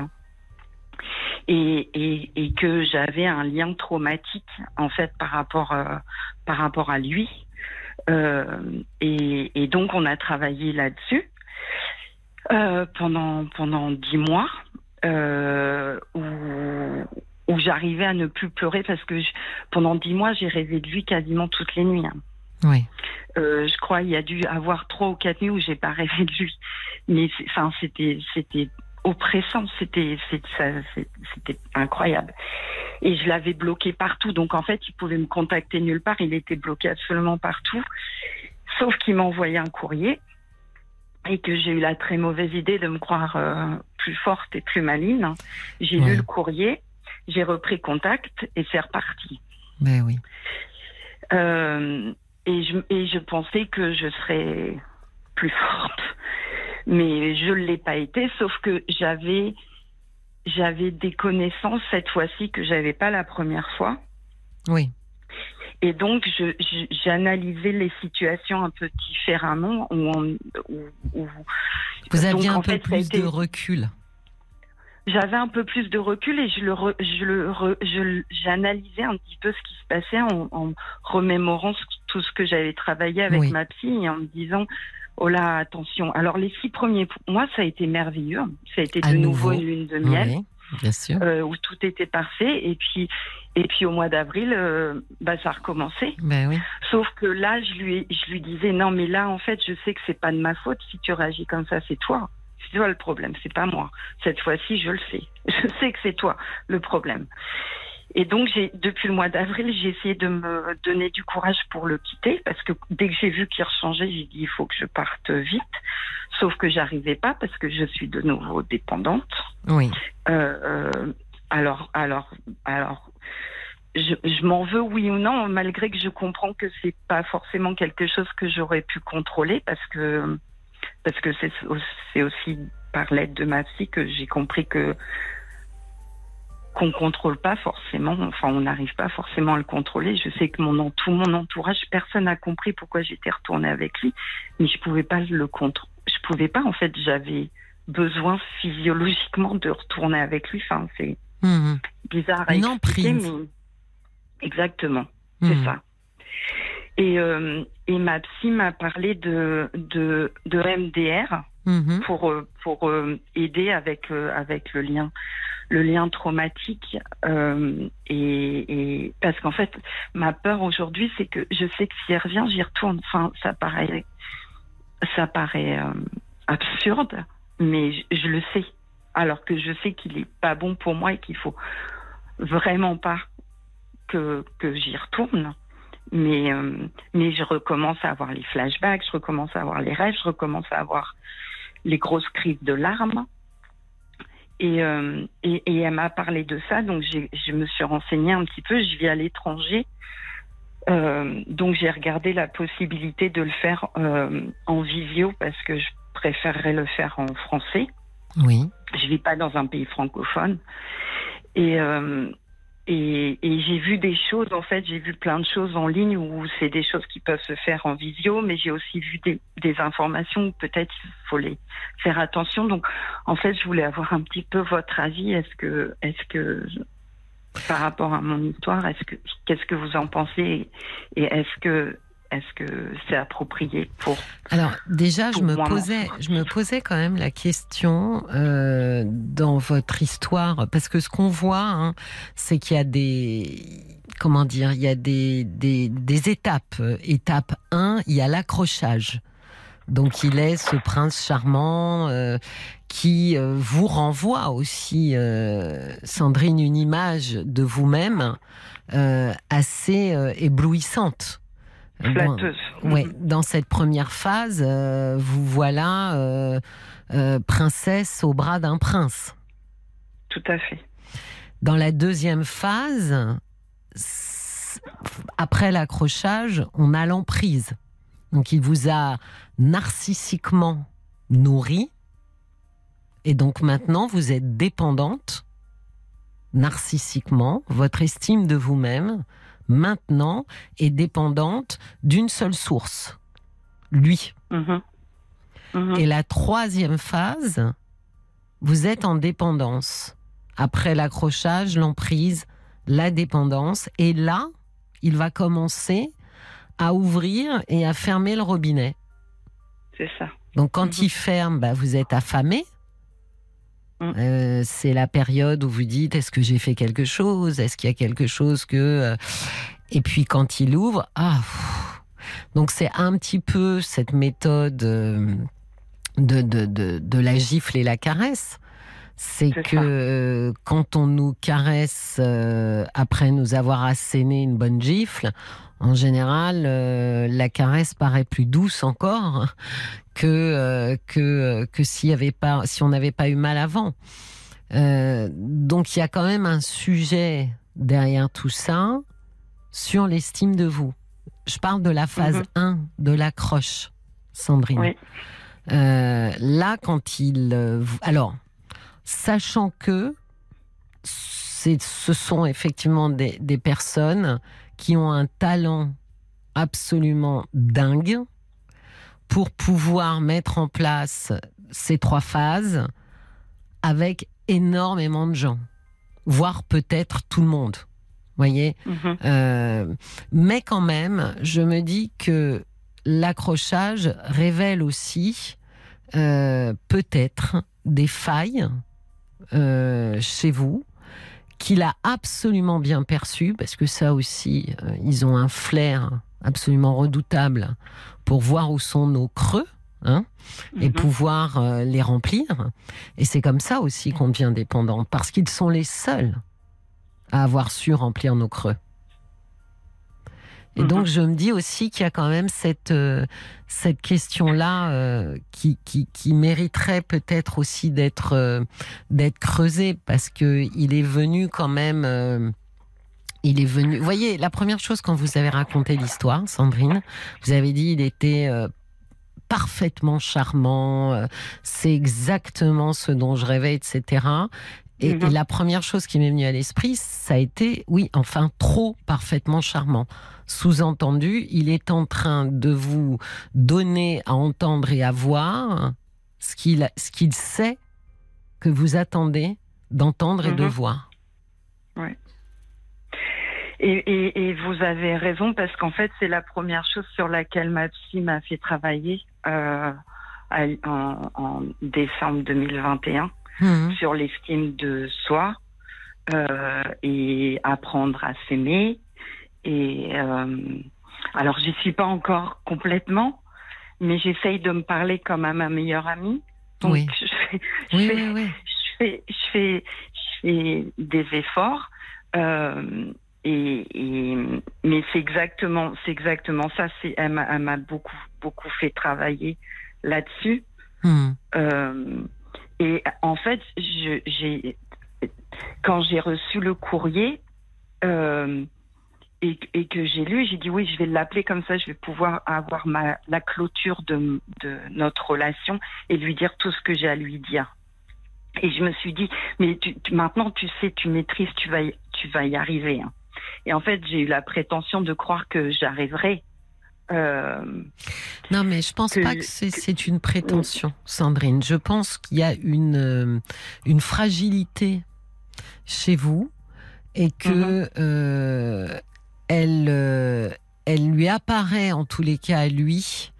et, et, que j'avais un lien traumatique en fait par rapport euh, par rapport à lui. Euh, et donc on a travaillé là-dessus euh, pendant pendant dix mois euh, où où j'arrivais à ne plus pleurer parce que je- pendant dix mois j'ai rêvé de lui quasiment toutes les nuits. hein. Oui. Euh, je crois il y a dû avoir trois ou quatre nuits où j'ai pas *laughs* rêvé de lui. Mais enfin c'était c'était oppressant, c'était c'était incroyable. Et je l'avais bloqué partout, donc en fait il pouvait me contacter nulle part, il était bloqué absolument partout, sauf qu'il m'a envoyé un courrier et que j'ai eu la très mauvaise idée de me croire euh, plus forte et plus maligne. J'ai Ouais. lu le courrier, j'ai repris contact et c'est reparti. Ben oui. Euh, et je, et je pensais que je serais plus forte. Mais je ne l'ai pas été, sauf que j'avais, j'avais des connaissances cette fois-ci que j'avais pas la première fois. Oui. Et donc, j'analysais les situations un peu différemment. Où on- où- où- Vous aviez Donc, un peu fait, plus été- de recul. J'avais un peu plus de recul et je le, re- je le, re- je j'analysais un petit peu ce qui se passait en, en remémorant ce- tout ce que j'avais travaillé avec Oui. ma psy et en me disant oh là attention. Alors les six premiers mois ça a été merveilleux, ça a été À de nouveau. nouveau une lune de miel Oui, bien sûr. euh, où tout était parfait et puis et puis au mois d'avril euh, bah ça a recommencé. Ben oui. Sauf que là, je lui, je lui disais non, mais là, en fait, je sais que c'est pas de ma faute. Si tu réagis comme ça, c'est toi. C'est toi le problème, c'est pas moi. Cette fois-ci, je le sais. *laughs* Je sais que c'est toi le problème. Et donc, j'ai, depuis le mois d'avril, j'ai essayé de me donner du courage pour le quitter parce que dès que j'ai vu qu'il rechangeait, j'ai dit il faut que je parte vite. Sauf que j'arrivais pas parce que je suis de nouveau dépendante. Oui. Euh, euh, alors, alors, alors, je, je m'en veux, oui ou non, malgré que je comprends que c'est pas forcément quelque chose que j'aurais pu contrôler, parce que parce que c'est c'est aussi par l'aide de ma psy que j'ai compris que qu'on contrôle pas forcément, enfin on n'arrive pas forcément à le contrôler. Je sais que mon tout mon entourage, personne n'a compris pourquoi j'étais retournée avec lui, mais je pouvais pas le contrôler. Je pouvais pas en fait, j'avais besoin physiologiquement de retourner avec lui. Enfin, c'est Mhm. bizarre à expliquer, mais exactement, c'est Mhm. ça. Et, euh, et ma psy m'a parlé de, de, de MDR Mhm. pour, euh, pour euh, aider avec, euh, avec le lien le lien traumatique euh, et, et parce qu'en fait ma peur aujourd'hui c'est que je sais que si elle revient j'y retourne. Enfin ça paraît ça paraît euh, absurde mais je, le sais. Alors que je sais qu'il est pas bon pour moi et qu'il faut vraiment pas que que j'y retourne. Mais euh, mais je recommence à avoir les flashbacks je recommence à avoir les rêves je recommence à avoir les grosses crises de larmes et, euh, et, et elle m'a parlé de ça, donc je me suis renseignée un petit peu. Je vis à l'étranger, Euh, donc j'ai regardé la possibilité de le faire euh, en visio parce que je préférerais le faire en français. Oui. Je vis pas dans un pays francophone. Et, et, et j'ai vu des choses, en fait, j'ai vu plein de choses en ligne où c'est des choses qui peuvent se faire en visio, mais j'ai aussi vu des, des informations où peut-être il faut les faire attention. Donc, en fait, je voulais avoir un petit peu votre avis. Est-ce que, est-ce que, par rapport à mon histoire, est-ce que, qu'est-ce que vous en pensez et est-ce que, est-ce que c'est approprié pour Alors déjà, je me posais, je me posais quand même la question euh, dans votre histoire, parce que ce qu'on voit, hein, c'est qu'il y a des, comment dire, il y a des des, des étapes. Étape 1, il y a l'accrochage. Donc il est ce prince charmant euh, qui euh, vous renvoie aussi, euh, Sandrine, une image de vous-même assez éblouissante. Flatteuse Ouais, dans cette première phase, euh, vous voilà euh, euh, princesse au bras d'un prince. Tout à fait. Dans la deuxième phase, après l'accrochage, on a l'emprise. Donc il vous a narcissiquement nourri. Et donc maintenant, vous êtes dépendante narcissiquement. Votre estime de vous-même, maintenant, est dépendante d'une seule source. Lui. Mhm. Mhm. Et la troisième phase, vous êtes en dépendance. Après l'accrochage, l'emprise, la dépendance. Et là, il va commencer à ouvrir et à fermer le robinet. C'est ça. Donc quand il ferme, bah, vous êtes affamé. Mm. Euh, c'est la période où vous dites est-ce que j'ai fait quelque chose? Est-ce qu'il y a quelque chose que euh, et puis quand il ouvre ah pff. donc c'est un petit peu cette méthode euh, de, de, de, de la gifle et la caresse c'est que ça. quand on nous caresse euh, après nous avoir asséné une bonne gifle, en général, euh, la caresse paraît plus douce encore que euh, que que s'il y avait pas si on n'avait pas eu mal avant. Euh, donc il y a quand même un sujet derrière tout ça sur l'estime de vous. je parle de la phase Mhm. 1 de l'accroche, Sandrine. Oui. Euh, là, quand il. euh, alors, sachant que ce sont effectivement des, des personnes qui ont un talent absolument dingue pour pouvoir mettre en place ces trois phases avec énormément de gens, voire peut-être tout le monde. Voyez, Mhm. euh, mais quand même, je me dis que l'accrochage révèle aussi euh, peut-être des failles euh, chez vous qu'il a absolument bien perçu, parce que ça aussi, ils ont un flair absolument redoutable pour voir où sont nos creux. Hein, et Mhm. pouvoir euh, les remplir. Et c'est comme ça aussi qu'on devient dépendant, parce qu'ils sont les seuls à avoir su remplir nos creux. Et Mhm. donc, je me dis aussi qu'il y a quand même cette, euh, cette question-là euh, qui, qui, qui mériterait peut-être aussi d'être d'être creusée, parce que il est venu quand même. Il est venu. Vous voyez, la première chose quand vous avez raconté l'histoire, Sandrine, vous avez dit il était euh, parfaitement charmant, euh, c'est exactement ce dont je rêvais, etc. Et, Mhm. et la première chose qui m'est venue à l'esprit, ça a été, oui, enfin, trop parfaitement charmant. Sous-entendu, il est en train de vous donner à entendre et à voir ce qu'il ce qu'il sait que vous attendez d'entendre et de Mhm. voir. Et, et, et vous avez raison parce qu'en fait, c'est la première chose sur laquelle ma psy m'a fait travailler euh, en, en décembre 2021 Mhm. sur l'estime de soi euh, et apprendre à s'aimer. Et euh, alors, j'y suis pas encore complètement, mais j'essaye de me parler comme à ma meilleure amie. Donc, Oui. je fais, je Oui, fais- oui, oui. je fais, je fais, je fais des efforts. euh, et, et- mais c'est exactement, c'est exactement ça. C'est, elle m'a, elle m'a beaucoup, beaucoup fait travailler là-dessus. Mhm. Euh, et en fait, je, j'ai, quand j'ai reçu le courrier euh, et, et que j'ai lu, j'ai dit oui, je vais l'appeler comme ça, je vais pouvoir avoir ma, la clôture de, de notre relation et lui dire tout ce que j'ai à lui dire. Et je me suis dit, mais tu, tu- maintenant tu sais, tu maîtrises, tu vas y, tu vas y arriver. hein. Et en fait, j'ai eu la prétention de croire que j'arriverais. Euh, Non, mais je pense que- pas que c'est une prétention, Sandrine. Je pense qu'il y a une, euh, une fragilité chez vous et que euh, elle, elle lui apparaît, en tous les cas à lui,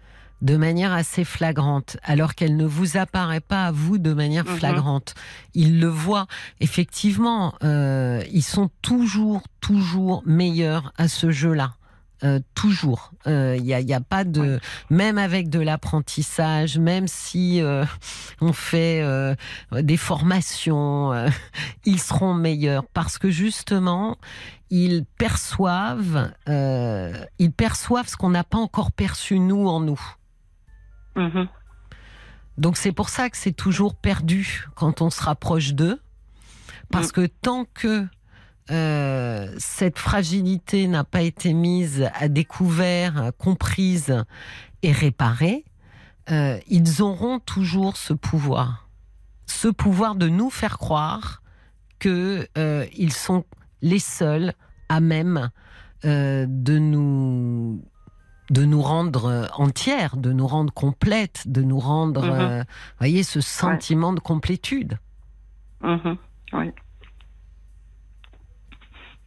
de manière assez flagrante, alors qu'elle ne vous apparaît pas à vous de manière Mhm. flagrante. Il le voit. Effectivement, euh, ils sont toujours, toujours meilleurs à ce jeu-là. Euh, toujours. Il n'y a, y a pas de... Même avec de l'apprentissage, même si euh, on fait euh, des formations, euh, ils seront meilleurs parce que justement, ils perçoivent, euh, ils perçoivent ce qu'on n'a pas encore perçu nous en nous. Mhm. Donc c'est pour ça que c'est toujours perdu quand on se rapproche d'eux, parce que tant que euh, cette fragilité n'a pas été mise à découvert, comprise et réparée, euh, ils auront toujours ce pouvoir, ce pouvoir de nous faire croire que euh, sont les seuls à même de nous de nous rendre euh, entières, de nous rendre complètes, de nous rendre, euh, voyez, ce sentiment de complétude. Mhm. Oui.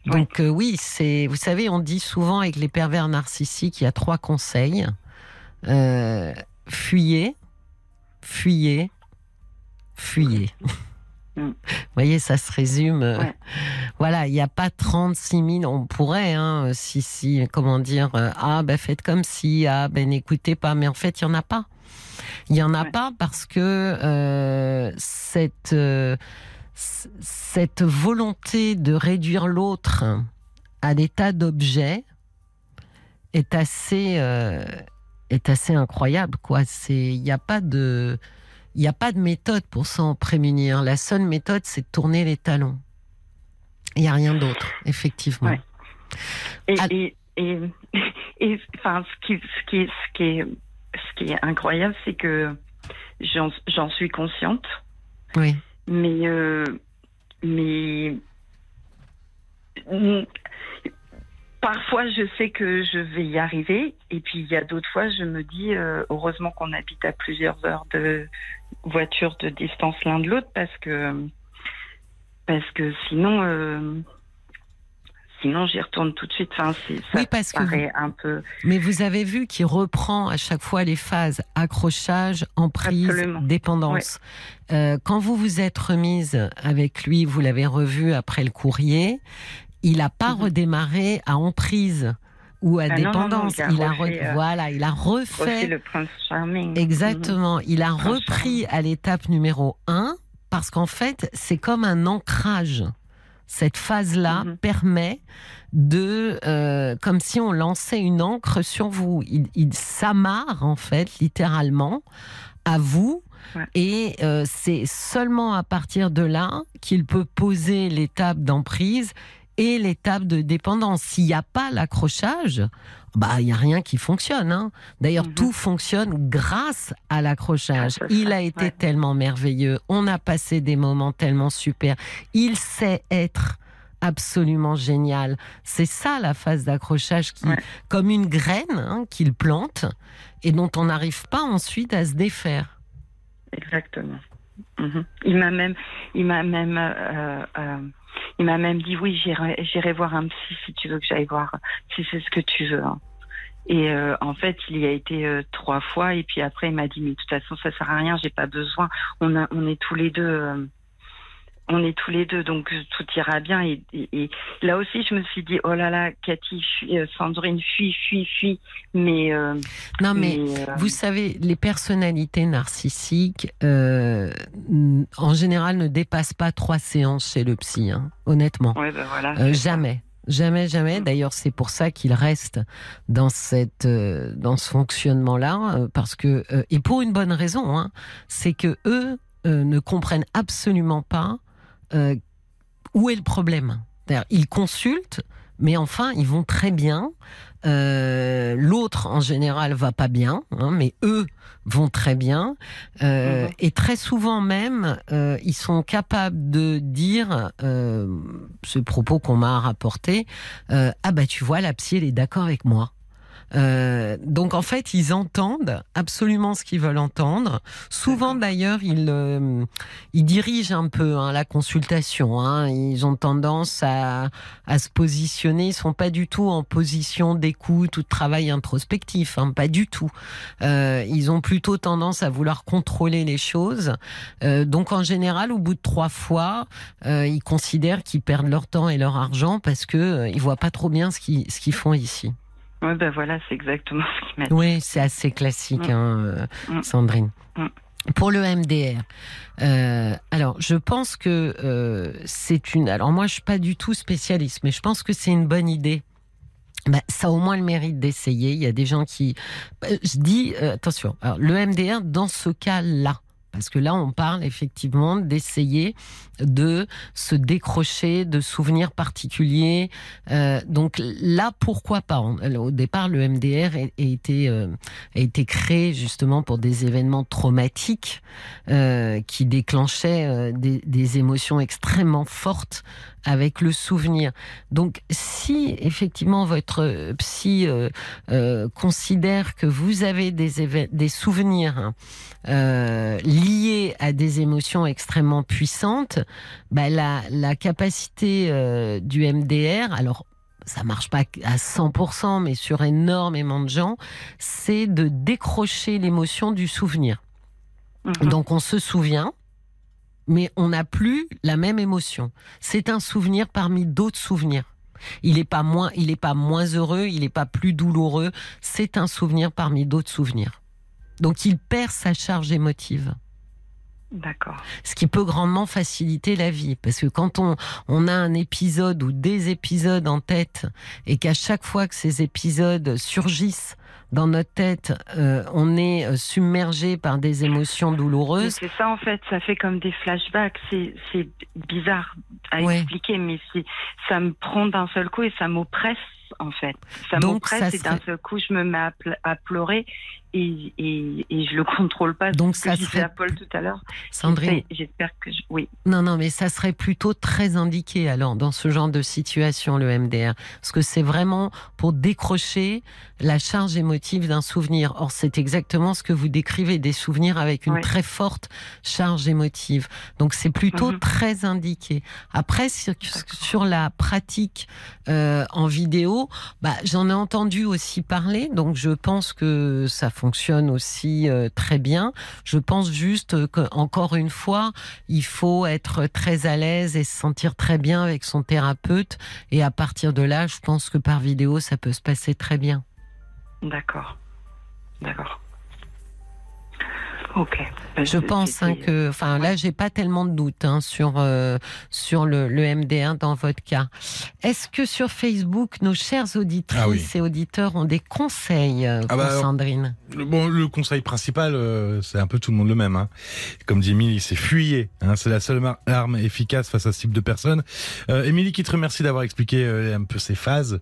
Donc euh, oui, c'est, vous savez, on dit souvent avec les pervers narcissiques, il y a trois conseils Euh, fuyez, fuyez, fuyez. Mm. Vous voyez, ça se résume. euh, Ouais. *laughs* Voilà, il n'y a pas 36 000, on pourrait, hein, si, si, comment dire, euh, ah, ben faites comme si, ah, ben n'écoutez pas, mais en fait, il n'y en a pas. Il n'y en a Ouais. pas parce que euh, cette, euh, volonté de réduire l'autre à des tas d'objets est assez, euh, est assez incroyable, quoi. Il n'y a pas de, il n'y a pas de méthode pour s'en prémunir. La seule méthode, c'est de tourner les talons. Il n'y a rien d'autre, effectivement. Ouais. Et, Ah. et, et, *laughs* et enfin, ce qui, ce qui, ce qui est, ce qui est incroyable, c'est que j'en suis consciente, Oui. mais, euh, mais parfois je sais que je vais y arriver, et puis il y a d'autres fois je me dis euh, heureusement qu'on habite à plusieurs heures de voiture de distance l'un de l'autre parce que parce que sinon euh, sinon j'y retourne tout de suite. Enfin, c'est- ça Oui, parce que un peu Mais vous avez vu qu'il reprend à chaque fois les phases accrochage, emprise, Absolument. dépendance. Euh, quand vous vous êtes remise avec lui, vous l'avez revu après le courrier, il n'a pas Mhm. redémarré à emprise ou à Ah non, non, non, dépendance. il a re- refait, euh, voilà, il a refait refait le prince charming. Exactement. Il a repris à l'étape numéro 1 parce qu'en fait, c'est comme un ancrage. Cette phase-là Mhm. permet de, euh, comme si on lançait une encre sur vous. Il, il s'amarre, en fait, littéralement, à vous. Ouais. Et euh, c'est seulement à partir de là qu'il peut poser l'étape d'emprise et l'étape de dépendance. S'il n'y a pas l'accrochage, bah il y a rien qui fonctionne. hein. D'ailleurs, Mhm. tout fonctionne grâce à l'accrochage. Il a été ouais. tellement merveilleux. On a passé des moments tellement super. Il sait être absolument génial. C'est ça la phase d'accrochage qui, Ouais. comme une graine hein, qu'il plante et dont on n'arrive pas ensuite à se défaire. Exactement. Mhm. Il m'a même, il m'a même, euh, euh, il m'a même dit oui, j'irai, voir un psy si tu veux que j'aille voir, si c'est ce que tu veux. hein. Et euh, en fait, il y a été euh, trois fois et puis après il m'a dit mais de toute façon ça sert à rien, j'ai pas besoin. On a, on est tous les deux. On est tous les deux, donc euh, tout ira bien. Et, et- et là aussi, je me suis dit, oh là là, Cathy, fuis, euh, Sandrine, fuis, fuis, fuis. Mais, euh, Non, mais Vous savez, les personnalités narcissiques, en général, ne dépassent pas trois séances chez le psy, hein, honnêtement. ouais, ben voilà. Ça. jamais. Jamais, jamais. Mm. D'ailleurs, c'est pour ça qu'ils restent dans cette, dans ce fonctionnement-là, parce que et pour une bonne raison, hein, c'est que eux euh, ne comprennent absolument pas euh, où est le problème? Ils consultent, mais enfin, ils vont très bien. Euh, L'autre, en général, va pas bien, hein, mais eux vont très bien. Euh, Mhm. Et très souvent même, euh, ils sont capables de dire, ce propos qu'on m'a rapporté, ah bah tu vois, la psy, elle est d'accord avec moi. Euh, donc en fait, ils entendent absolument ce qu'ils veulent entendre. Souvent d'ailleurs, ils, euh, ils dirigent un peu hein, la consultation. Hein. Ils ont tendance à, à se positionner. Ils sont pas du tout en position d'écoute ou de travail introspectif. Hein, pas du tout. Euh, ils ont plutôt tendance à vouloir contrôler les choses. Euh, donc en général, au bout de trois fois, euh, ils considèrent qu'ils perdent leur temps et leur argent parce que ils voient pas trop bien ce qu'ils ce qu'ils font ici. Ouais, ben voilà, c'est exactement ce qu'il m'a dit. Oui, c'est assez classique, Mm. hein, euh, Mm. Sandrine. Mm. Pour le MDR, euh, alors je pense que euh, c'est une. Alors moi, je suis pas du tout spécialiste, mais je pense que c'est une bonne idée. Bah, ça a au moins le mérite d'essayer. Il y a des gens qui. Bah, Je dis attention. Alors, le MDR dans ce cas-là. Parce que là, on parle effectivement d'essayer de se décrocher de souvenirs particuliers. Euh, donc là, pourquoi pas Au départ, le MDR a, a été, euh, a été créé justement pour des événements traumatiques euh, qui déclenchaient des émotions extrêmement fortes avec le souvenir. Donc, si effectivement votre psy euh, euh, considère que vous avez des, des souvenirs hein, euh, liés à des émotions extrêmement puissantes, bah, la, la capacité euh, du MDR, alors ça marche pas à 100%, mais sur énormément de gens, c'est de décrocher l'émotion du souvenir. Mhm. Donc on se souvient, mais on n'a plus la même émotion. C'est un souvenir parmi d'autres souvenirs. Il n'est pas moins, il est pas moins heureux, il n'est pas plus douloureux. C'est un souvenir parmi d'autres souvenirs. Donc il perd sa charge émotive D'accord. ce qui peut grandement faciliter la vie. Parce que quand on, on a un épisode ou des épisodes en tête, et qu'à chaque fois que ces épisodes surgissent dans notre tête, euh, on est euh, submergé par des émotions douloureuses. C'est ça en fait, ça fait comme des flashbacks. C'est bizarre à Ouais. expliquer, mais ça me prend d'un seul coup et ça m'oppresse en fait. Ça m'oppresse et d'un serait- seul coup je me mets à, ple- à pleurer et, et, et je le *laughs* contrôle pas. Donc, ça serait- à Paul tout à l'heure. Sandrine, J'espère que je... oui. Non, non, mais ça serait plutôt très indiqué alors dans ce genre de situation, le MDR. Parce que c'est vraiment pour décrocher la charge émotive d'un souvenir. Or, c'est exactement ce que vous décrivez, des souvenirs avec une très forte charge émotive. Donc, c'est plutôt Mhm. très indiqué. Après, sur, sur la pratique euh, en vidéo, bah, j'en ai entendu aussi parler, donc je pense que ça fonctionne aussi euh, très bien. Je pense juste que, encore une fois, il faut être très à l'aise et se sentir très bien avec son thérapeute. Et à partir de là, je pense que par vidéo, ça peut se passer très bien. D'accord. D'accord. Ok. Ben, Je pense hein, que, enfin là, j'ai pas tellement de doutes hein, sur euh, sur le, le MDR dans votre cas. Est-ce que sur Facebook, nos chères auditrices Ah oui. et auditeurs ont des conseils euh, Ah pour bah Sandrine? Le, bon, le conseil principal, euh, c'est un peu tout le monde le même. Hein. Comme dit Émilie, c'est fuyez. Hein, c'est la seule arme efficace face à ce type de personnes. Euh, Émilie, qui te remercie d'avoir expliqué euh, un peu ces phases.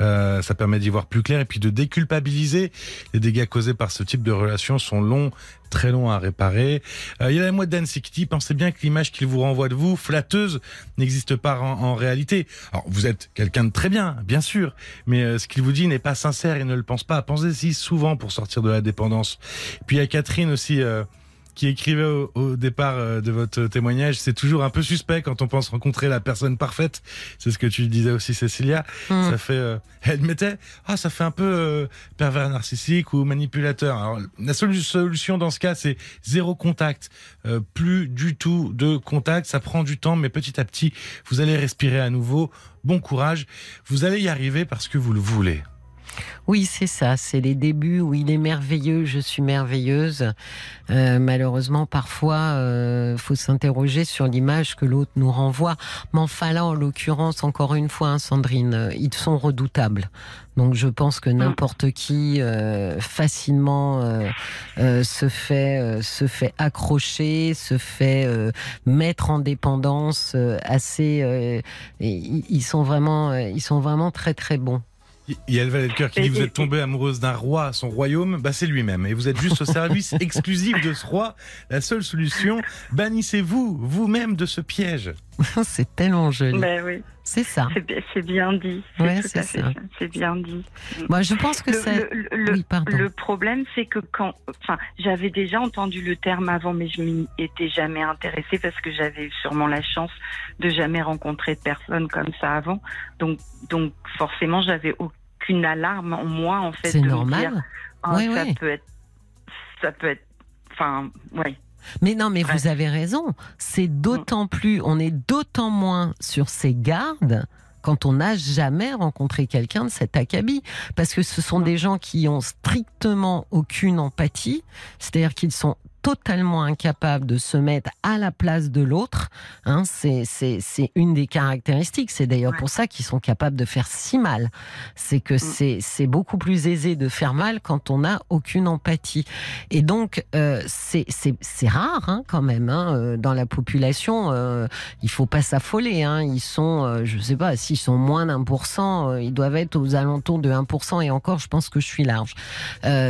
Euh, ça permet d'y voir plus clair et puis de déculpabiliser. Les dégâts causés par ce type de relation sont longs, très longs à réparer. Euh, il y a la moi d'Annecy pensez bien que l'image qu'il vous renvoie de vous, flatteuse, n'existe pas en, en réalité. Alors, vous êtes quelqu'un de très bien, bien sûr, mais euh, ce qu'il vous dit n'est pas sincère et ne le pense pas. Pensez-y souvent pour sortir de la dépendance. Puis il y a Catherine aussi euh, qui écrivait au, au départ euh, de votre témoignage, c'est toujours un peu suspect quand on pense rencontrer la personne parfaite. C'est ce que tu disais aussi, Cécilia. Hmm. Ça fait, euh, elle mettait, ah, ça fait un peu euh, pervers narcissique ou manipulateur. Alors, la solu- solution dans ce cas, c'est zéro contact, Euh, plus du tout de contact. Ça prend du temps, mais petit à petit, vous allez respirer à nouveau. Bon courage, vous allez y arriver parce que vous le voulez. Oui, c'est ça. C'est les débuts où il est merveilleux, je suis merveilleuse. Euh, malheureusement, parfois, euh, faut s'interroger sur l'image que l'autre nous renvoie. Mais enfin là, en l'occurrence, encore une fois, hein, Sandrine, euh, ils sont redoutables. Donc, je pense que n'importe qui euh, facilement euh, euh, se fait se fait accrocher, se fait mettre en dépendance assez. ils sont vraiment, ils sont vraiment très très bons. Il y a le valet de cœur qui dit vous êtes tombée amoureuse d'un roi, son royaume, bah c'est lui-même. Et vous êtes juste au service *laughs* exclusif de ce roi. La seule solution, bannissez-vous vous-même de ce piège. *laughs* c'est tellement joli. Ben oui, C'est ça. c'est bi- c'est bien dit. C'est Ouais, bien dit. Moi, je pense que Le, c'est. le- le- Oui, pardon. le problème, c'est que quand, enfin, j'avais déjà entendu le terme avant, mais je m'y étais jamais intéressée parce que j'avais sûrement la chance de jamais rencontrer de personne comme ça avant. Donc, donc forcément, j'avais aucune alarme en moi en fait. C'est me normal. dire, ah, ça peut être, ça peut être, enfin, ouais. Mais non, mais Ouais. vous avez raison. C'est d'autant plus, on est d'autant moins sur ses gardes quand on n'a jamais rencontré quelqu'un de cet acabit. Parce que ce sont des gens qui ont strictement aucune empathie, c'est-à-dire qu'ils sont totalement incapables de se mettre à la place de l'autre. Hein, c'est une des caractéristiques. C'est d'ailleurs Ouais. pour ça qu'ils sont capables de faire si mal. C'est que c'est c'est beaucoup plus aisé de faire mal quand on n'a aucune empathie. Et donc euh, c'est rare hein, quand même hein, euh, dans la population. Euh, il faut pas s'affoler. Hein, ils sont, euh, je sais pas, s'ils sont moins d'un pour cent, euh, ils doivent être aux alentours de 1% et encore, je pense que je suis large.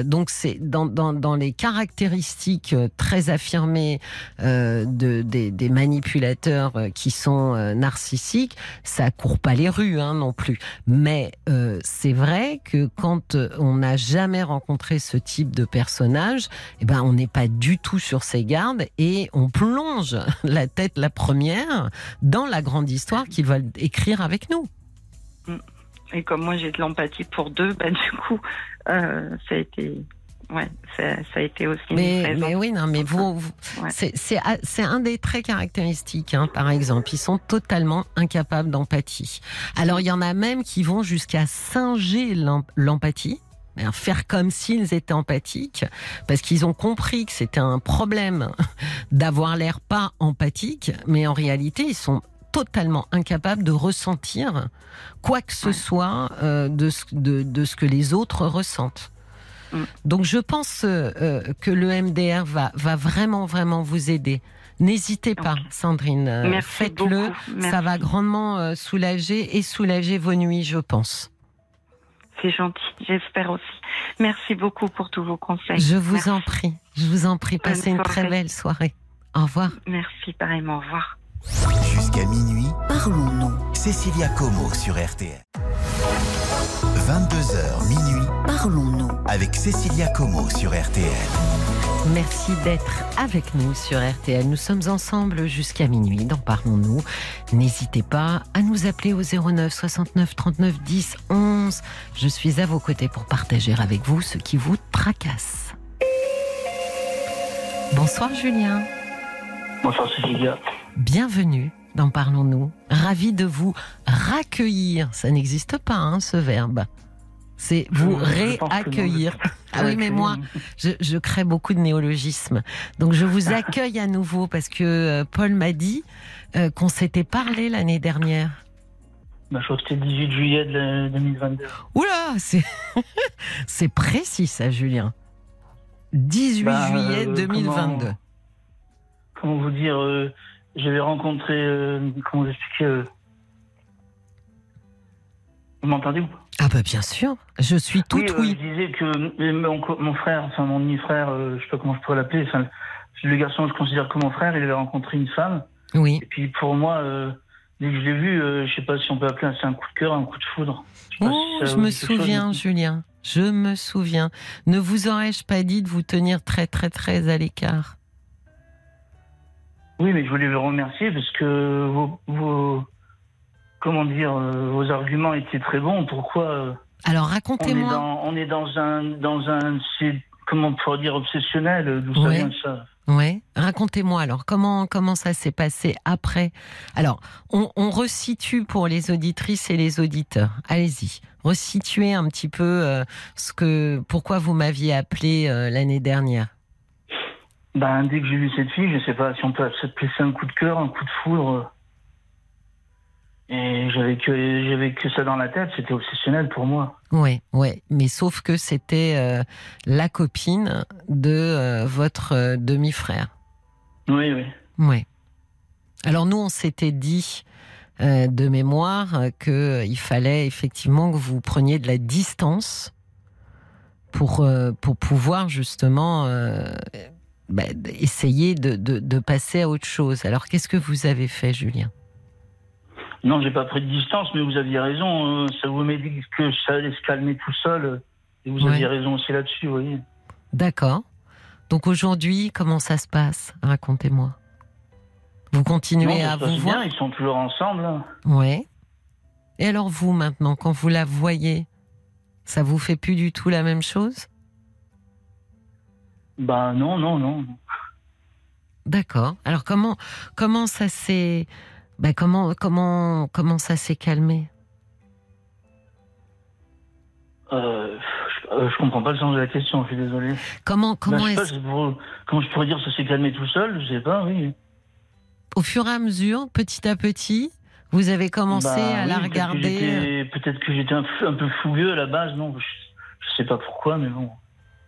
Donc c'est dans, dans, dans les caractéristiques très affirmées euh, de, des, manipulateurs euh, qui sont euh, narcissiques, ça court pas les rues hein, non plus. Mais c'est vrai que quand on n'a jamais rencontré ce type de personnage, eh ben on n'est pas du tout sur ses gardes et on plonge *laughs* la tête la première dans la grande histoire qu'ils veulent écrire avec nous. Et comme moi, j'ai de l'empathie pour deux, bah du coup, ça a été, ouais, ça, ça a été aussi une Mais, mais oui, non, mais vous, vous- Ouais. c'est- un des traits caractéristiques, hein, par exemple. Ils sont totalement incapables d'empathie. Alors, il y en a même qui vont jusqu'à singer l'em- l'empathie. Faire comme s'ils étaient empathiques, parce qu'ils ont compris que c'était un problème *laughs* d'avoir l'air pas empathique, mais en réalité, ils sont totalement incapables de ressentir quoi que ce Ouais. soit euh, de, ce, de, de ce que les autres ressentent. Mm. Donc je pense euh, euh, que le MDR va, va vraiment, vraiment vous aider. N'hésitez pas. Sandrine. euh, Merci Faites-le. Ça va grandement euh, soulager et soulager vos nuits, je pense. C'est gentil, j'espère aussi. Merci beaucoup pour tous vos conseils. Je vous Merci. en prie. Je vous en prie. Bonne Passez une très belle soirée. Au revoir. Merci, pareillement. Au revoir. Jusqu'à minuit, Parlons-nous. Cécilia Como sur RTL. 22h minuit Parlons-nous. avec Cécilia Como sur RTL. Merci d'être avec nous sur RTL. Nous sommes ensemble jusqu'à minuit dans Parlons-nous. N'hésitez pas à nous appeler au 09 69 39 10 11. Je suis à vos côtés pour partager avec vous ce qui vous tracasse. Bonsoir Julien. Bonsoir Cécilia. Bienvenue dans Parlons-nous. Ravi de vous raccueillir. Ça n'existe pas, hein, ce verbe. C'est vous non. réaccueillir. Ah oui, mais moi, je, je crée beaucoup de néologismes. Donc je vous accueille à nouveau parce que euh, Paul m'a dit euh, qu'on s'était parlé l'année dernière. Bah, je crois que c'était le 18 juillet de la- 2022. Oula, c'est *laughs* c'est précis ça, Julien. 18 Bah, juillet euh, 2022. comment- Comment vous dire euh, J'avais rencontré. euh, comment vous expliquer euh, Vous m'entendez ou pas? Ah bah bien sûr, je suis toute euh, oui. Je disais que mon, frère, enfin mon demi-frère, euh, je sais pas comment je pourrais l'appeler, enfin, le garçon je considère comme mon frère, il avait rencontré une femme. Oui. Et puis pour moi, euh, dès que je l'ai vu, euh, je sais pas si on peut appeler ça un coup de cœur, un coup de foudre. Je Oh, si je me chose, souviens, Julien. Je me souviens. Ne vous aurais-je pas dit de vous tenir très très très à l'écart? Oui, mais je voulais vous remercier parce que vos, vos- comment dire, euh, vos arguments étaient très bons. Pourquoi euh, Alors racontez-moi. on est dans un, dans un, comment on pourrait dire obsessionnel. D'où ça Ouais. vient ça Ouais, racontez-moi alors comment comment ça s'est passé après? Alors, on, on resitue pour les auditrices et les auditeurs. Allez-y, resituez un petit peu euh, ce que pourquoi vous m'aviez appelé euh, l'année dernière. Ben, dès que j'ai vu cette fille, je sais pas si on peut appeler ça un coup de cœur, un coup de foudre. Et j'avais que, j'avais que ça dans la tête. C'était obsessionnel pour moi. Ouais, ouais, mais sauf que c'était euh, la copine de euh, votre euh, demi-frère. Oui, oui. Ouais. Alors nous, on s'était dit de mémoire euh, que euh, il fallait effectivement que vous preniez de la distance pour pour pouvoir justement bah, essayer de, de, de passer à autre chose. Alors qu'est-ce que vous avez fait, Julien? Non, j'ai pas pris de distance, mais vous aviez raison. euh, Ça vous m'a dit que ça allait se calmer tout seul. Et vous Ouais. aviez raison aussi là-dessus, vous voyez. D'accord. Donc aujourd'hui, comment ça se passe? Racontez-moi. Vous continuez Non, ça à se passe vous voir? bien, ils sont toujours ensemble. Ouais. Et alors vous maintenant, quand vous la voyez, ça vous fait plus du tout la même chose? Bah non, non, non. D'accord. Alors comment comment ça s'est bah, comment comment comment ça s'est calmé? Euh, je, euh, je comprends pas le sens de la question, je suis désolé. Comment Bah, comment je sais pas, est-ce c'est pour- comment je pourrais dire ça s'est calmé tout seul Je sais pas, oui. au fur et à mesure, petit à petit, vous avez commencé Bah, à la oui, que regarder j'étais- Peut-être que j'étais un, peu- un peu fougueux à la base, non je, je sais pas pourquoi, mais bon.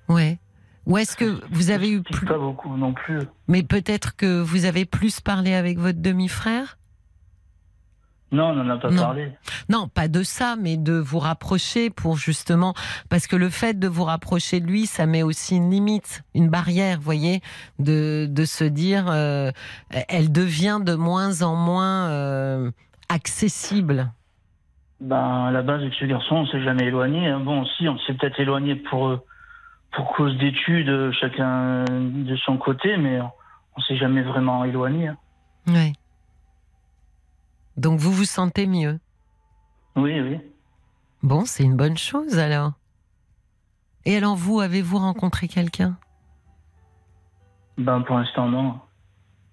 Ouais. Ou est-ce que vous avez eu Je plus pas beaucoup non plus. mais peut-être que vous avez plus parlé avec votre demi-frère? Non, on n'en a pas Non. parlé. Non, pas de ça, mais de vous rapprocher pour justement, parce que le fait de vous rapprocher de lui, ça met aussi une limite, une barrière, vous voyez, de, de se dire, euh, elle devient de moins en moins euh, accessible. Ben, à la base, avec ce garçon, on s'est jamais éloigné. hein. Bon, si, on s'est peut-être éloigné pour, euh, pour cause d'études, chacun de son côté, mais on, s'est jamais vraiment éloigné. hein. Ouais. Donc vous vous sentez mieux. Oui, oui. Bon, c'est une bonne chose alors. Et alors vous, avez-vous rencontré quelqu'un? Ben, pour l'instant, non.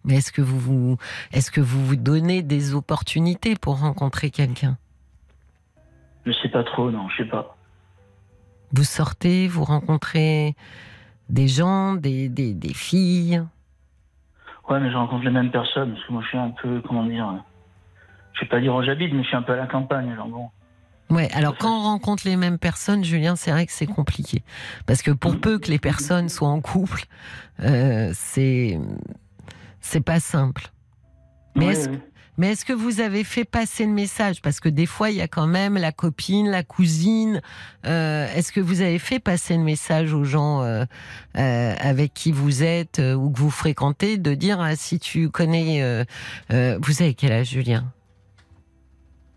Mais est-ce que vous vous, est-ce que vous vous donnez des opportunités pour rencontrer quelqu'un? Je sais pas trop, non, je sais pas. Vous sortez, vous rencontrez des gens, des, des, des filles? Ouais, mais je rencontre les mêmes personnes, parce que moi, je suis un peu, comment dire, je vais pas dire où j'habite, mais je suis un peu à la campagne, alors bon. Ouais, alors quand on rencontre les mêmes personnes, Julien, c'est vrai que c'est compliqué. Parce que pour peu que les personnes soient en couple, euh, c'est c'est pas simple. Mais Oui, est-ce oui. mais est-ce que vous avez fait passer le message? Parce que des fois, il y a quand même la copine, la cousine. Euh, est-ce que vous avez fait passer le message aux gens euh, euh, avec qui vous êtes euh, ou que vous fréquentez de dire ah, si tu connais, euh, euh, vous avez quel âge, Julien?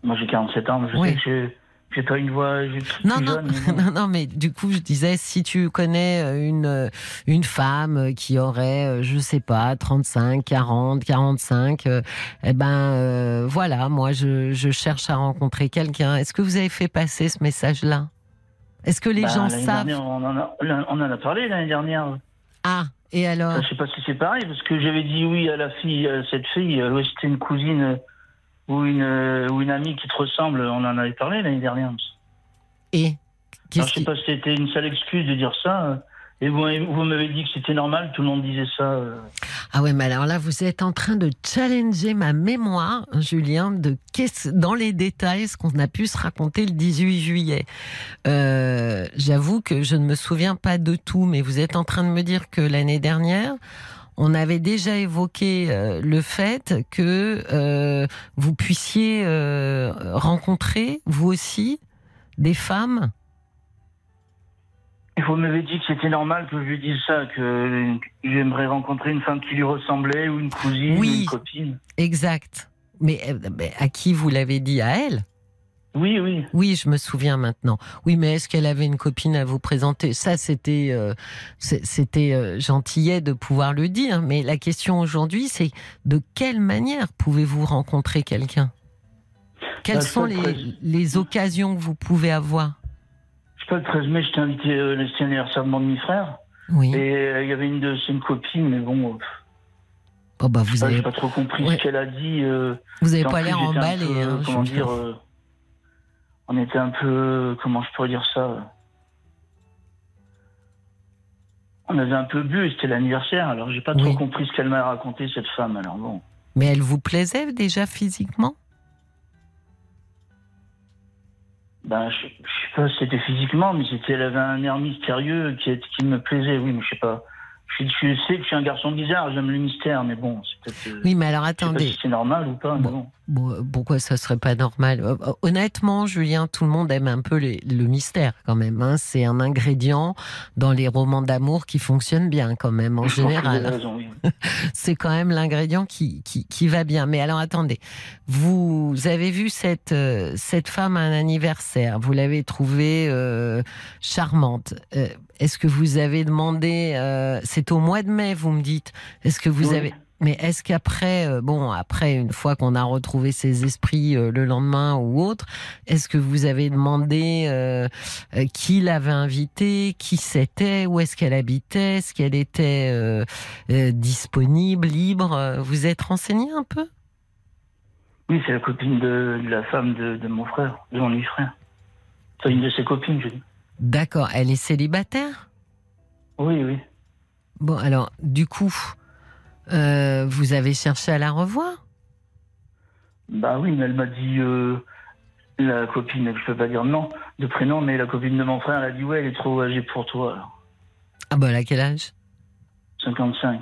Moi, j'ai 47 ans, mais je Oui. sais que j'ai- j'ai pas une voix Non, non, jeune. mais bon. *laughs* non, non, mais du coup, je disais, si tu connais euh, une, euh, une femme qui aurait, euh, je sais pas, 35, 40, 45, euh, eh ben euh, voilà, moi, je, je cherche à rencontrer quelqu'un. Est-ce que vous avez fait passer ce message-là? Est-ce que les Bah, gens savent? dernière, on, en a, on en a parlé l'année dernière. Ah, et alors? Je sais pas si c'est pareil, parce que j'avais dit oui à la fille, à cette fille, euh, c'était une cousine euh, ou une, euh, ou une amie qui te ressemble, on en avait parlé l'année dernière. Et Alors, je sais pas si c'était une sale excuse de dire ça, euh, et vous, vous m'avez dit que c'était normal, tout le monde disait ça. euh. Ah ouais, mais alors là, vous êtes en train de challenger ma mémoire, Julien, de qu'est-ce, dans les détails, ce qu'on a pu se raconter le 18 juillet. Euh, j'avoue que je ne me souviens pas de tout, mais vous êtes en train de me dire que l'année dernière, on avait déjà évoqué euh, le fait que euh, vous puissiez euh, rencontrer, vous aussi, des femmes? Vous m'avez dit que c'était normal que je lui dise ça, que j'aimerais rencontrer une femme qui lui ressemblait, ou une cousine, Oui. ou une copine. Exact. Mais, mais à qui vous l'avez dit? À elle? Oui, oui. Oui, je me souviens maintenant. Oui, mais est-ce qu'elle avait une copine à vous présenter? Ça, c'était euh, c'était euh, gentillet de pouvoir le dire. Mais la question aujourd'hui, c'est de quelle manière pouvez-vous rencontrer quelqu'un? Quelles Bah, sont les, occasions que vous pouvez avoir? Je sais pas, le 13 mai, j'étais invité, euh, c'était l'anniversaire de mon demi-frère, Oui. et euh, il y avait une de c'est une copine, mais bon, euh, Oh bah vous j'ai avez pas trop compris Ouais. ce qu'elle a dit. vous avez Et en pas l'air emballé. hein, comment dire On était un peu. Comment je pourrais dire ça? On avait un peu bu et c'était l'anniversaire, alors j'ai pas trop compris ce qu'elle m'a raconté, cette femme. Alors bon. Mais elle vous plaisait déjà physiquement? Ben, je, je sais pas si c'était physiquement, mais c'était, elle avait un air mystérieux qui, qui me plaisait, oui, mais je sais pas. Je, je sais que je suis un garçon bizarre, j'aime le mystère, mais bon, c'est peut-être. euh, Oui, mais alors attendez. si c'est normal ou pas, Bon. bon. Pourquoi ça serait pas normal? Euh, euh, Honnêtement, Julien, tout le monde aime un peu les- le mystère quand même. Hein. C'est un ingrédient dans les romans d'amour qui fonctionne bien quand même en Je général. oui. *laughs* C'est quand même l'ingrédient qui, qui, qui va bien. Mais alors attendez, vous avez vu cette, cette femme à un anniversaire, vous l'avez trouvée euh, charmante. Euh, Est-ce que vous avez demandé, euh, c'est au mois de mai, vous me dites, est-ce que vous Oui. avez... Mais est-ce qu'après, euh, bon, après, une fois qu'on a retrouvé ses esprits euh, le lendemain ou autre, est-ce que vous avez demandé euh, qui l'avait invitée, qui c'était, où est-ce qu'elle habitait, est-ce qu'elle était disponible, libre? Vous êtes renseigné un peu? Oui, c'est la copine de, de la femme de, de mon frère, de mon demi-frère. C'est une de ses copines, je dis. D'accord, elle est célibataire? Oui, oui. Bon, alors, du coup, euh, vous avez cherché à la revoir? Bah oui, mais elle m'a dit, euh, la copine, je peux pas dire non, de prénom, mais la copine de mon frère, elle a dit, ouais, elle est trop âgée pour toi, alors. Ah bah, elle a quel âge? 55.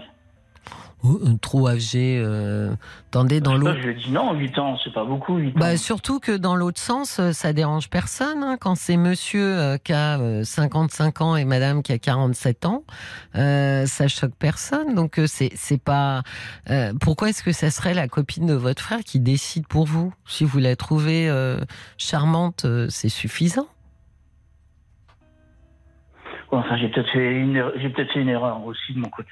Euh, Trop âgé. Euh... Attendez, dans l'autre... je dit non, 8 ans, c'est pas beaucoup, 8 Bah, surtout que dans l'autre sens, euh, ça dérange personne. hein, quand c'est monsieur euh, qui a euh, 55 ans et madame qui a 47 ans, euh, ça choque personne. Donc c'est pas. pourquoi est-ce que ça serait la copine de votre frère qui décide pour vous? Si vous la trouvez charmante, c'est suffisant. Enfin, j'ai peut-être fait une, erreur- j'ai peut-être fait une erreur aussi de mon côté.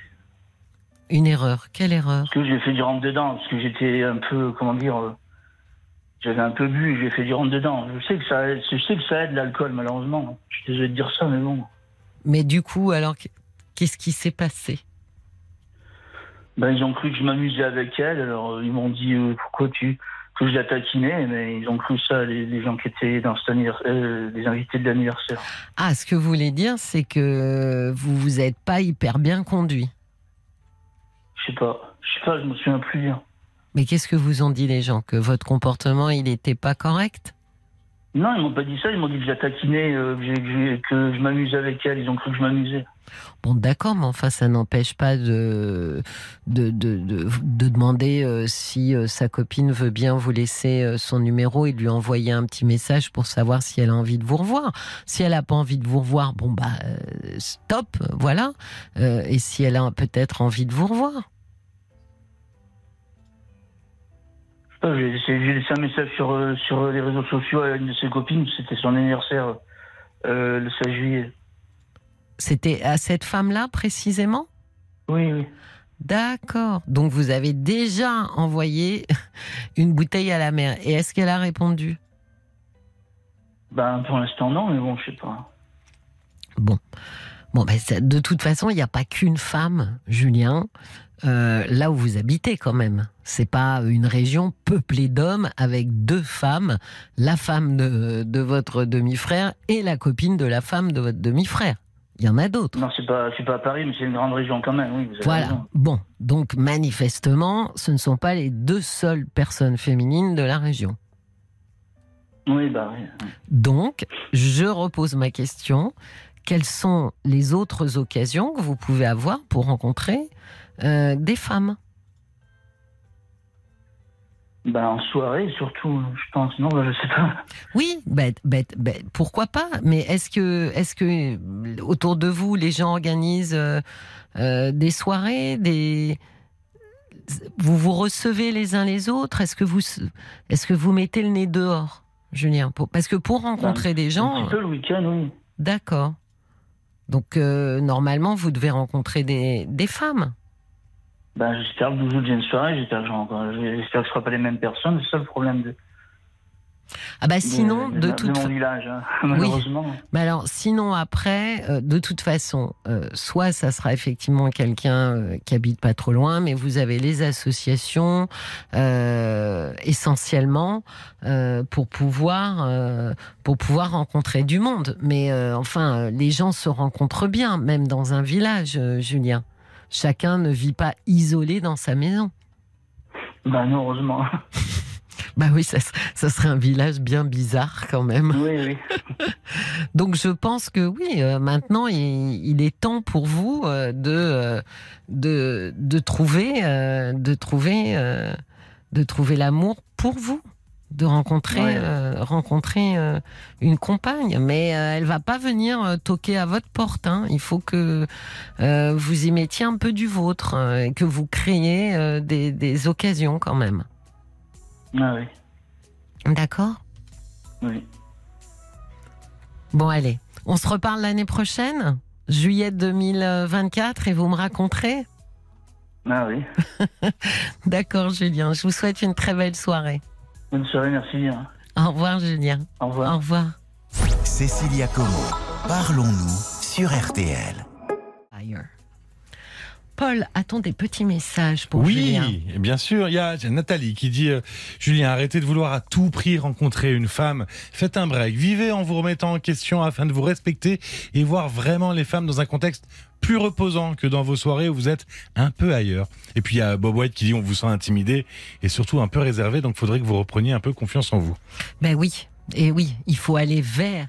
Une erreur. Quelle erreur Parce que j'ai fait du rentre dedans, parce que j'étais un peu, comment dire, euh, j'avais un peu bu, j'ai fait du rentre dedans. Je sais que ça, aide- je sais que ça aide l'alcool, malheureusement. Je suis désolé de dire ça, mais bon. Mais du coup, alors qu'est-ce qui s'est passé? Ben, ils ont cru que je m'amusais avec elle, alors euh, ils m'ont dit euh, pourquoi tu que je la taquinais, mais ils ont cru ça, les, les gens qui étaient dans cet anniversaire, euh, les invités de l'anniversaire. Ah, ce que vous voulez dire, c'est que vous vous êtes pas hyper bien conduit. Je sais pas, je sais pas, je me souviens plus bien. Mais qu'est-ce que vous ont dit les gens? Que votre comportement, il n'était pas correct? Non, ils m'ont pas dit ça. Ils m'ont dit que je la taquinais, euh, que, j'ai- que je m'amusais avec elle. Ils ont cru que je m'amusais. Bon, d'accord, mais enfin, ça n'empêche pas de, de, de, de, de demander euh, si euh, sa copine veut bien vous laisser son numéro et lui envoyer un petit message pour savoir si elle a envie de vous revoir. Si elle n'a pas envie de vous revoir, bon, bah, stop, voilà. Et si elle a peut-être envie de vous revoir. J'ai laissé, un message sur, euh, sur les réseaux sociaux à une de ses copines. C'était son anniversaire euh, le 16 juillet. C'était à cette femme-là précisément? Oui, oui. D'accord. Donc vous avez déjà envoyé *laughs* une bouteille à la mer. Et est-ce qu'elle a répondu? Ben, pour l'instant, non, mais bon, je sais pas. Bon. Bon, ben, ça- de toute façon, il n'y a pas qu'une femme, Julien, euh, là où vous habitez quand même. C'est pas une région peuplée d'hommes avec deux femmes, la femme de, de votre demi-frère et la copine de la femme de votre demi-frère. Il y en a d'autres. Non, c'est pas, pas à Paris, mais c'est une grande région quand même, oui. Vous avez Voilà. raison. Bon, donc manifestement, ce ne sont pas les deux seules personnes féminines de la région. Oui, bah oui. Donc, je repose ma question. Quelles sont les autres occasions que vous pouvez avoir pour rencontrer euh, des femmes Ben, en soirée, surtout, je pense. Non, ben, je sais pas. Oui, bête, bête, bête, pourquoi pas? Mais est-ce que, est-ce que autour de vous, les gens organisent euh, euh, des soirées, des vous vous recevez les uns les autres? Est-ce que vous, est-ce que vous mettez le nez dehors, Julien Parce que pour rencontrer des Un gens, petit peu le week-end, oui. D'accord. Donc, euh, normalement, vous devez rencontrer des, des femmes. Ben, j'espère que 12 août, j'ai une soirée. J'espère que, j'espère que ce sera pas les mêmes personnes. C'est ça le problème de, Ah bah sinon, de, de, toute mon fa- village, hein, *laughs* malheureusement. Mais alors, sinon après, euh, de toute façon, euh, soit ça sera effectivement quelqu'un euh, qui habite pas trop loin, mais vous avez les associations euh, essentiellement euh, pour pouvoir euh, pour pouvoir rencontrer du monde. Mais euh, enfin, les gens se rencontrent bien, même dans un village, Julien. Chacun ne vit pas isolé dans sa maison. Ben, non, heureusement. *laughs* Bah oui, ça, ça serait un village bien bizarre quand même. oui, oui. *laughs* Donc je pense que oui, euh, maintenant il, il est temps pour vous euh, de, euh, de de trouver de trouver de trouver l'amour pour vous, de rencontrer Ouais. euh, rencontrer euh, une compagne, mais euh, elle va pas venir euh, toquer à votre porte. hein. Il faut que vous y mettiez un peu du vôtre et que vous créiez euh, des, des occasions quand même. Ah, oui. D'accord? Oui. Bon, allez, on se reparle l'année prochaine, juillet 2024, et vous me raconterez? Ah, oui. *laughs* D'accord, Julien. Je vous souhaite une très belle soirée. Bonne soirée, merci bien. Au revoir, Julien. Au revoir. Au revoir. Cécilia Como, parlons-nous sur RTL. Ailleurs. Paul, a-t-on des petits messages pour oui, Julien bien sûr. Il y a Nathalie qui dit euh, Julien, arrêtez de vouloir à tout prix rencontrer une femme. Faites un break. Vivez en vous remettant en question afin de vous respecter et voir vraiment les femmes dans un contexte plus reposant que dans vos soirées où vous êtes un peu ailleurs. Et puis il y a Bob White qui dit on vous sent intimidé et surtout un peu réservé, donc faudrait que vous repreniez un peu confiance en vous. Ben oui, et oui, il faut aller vers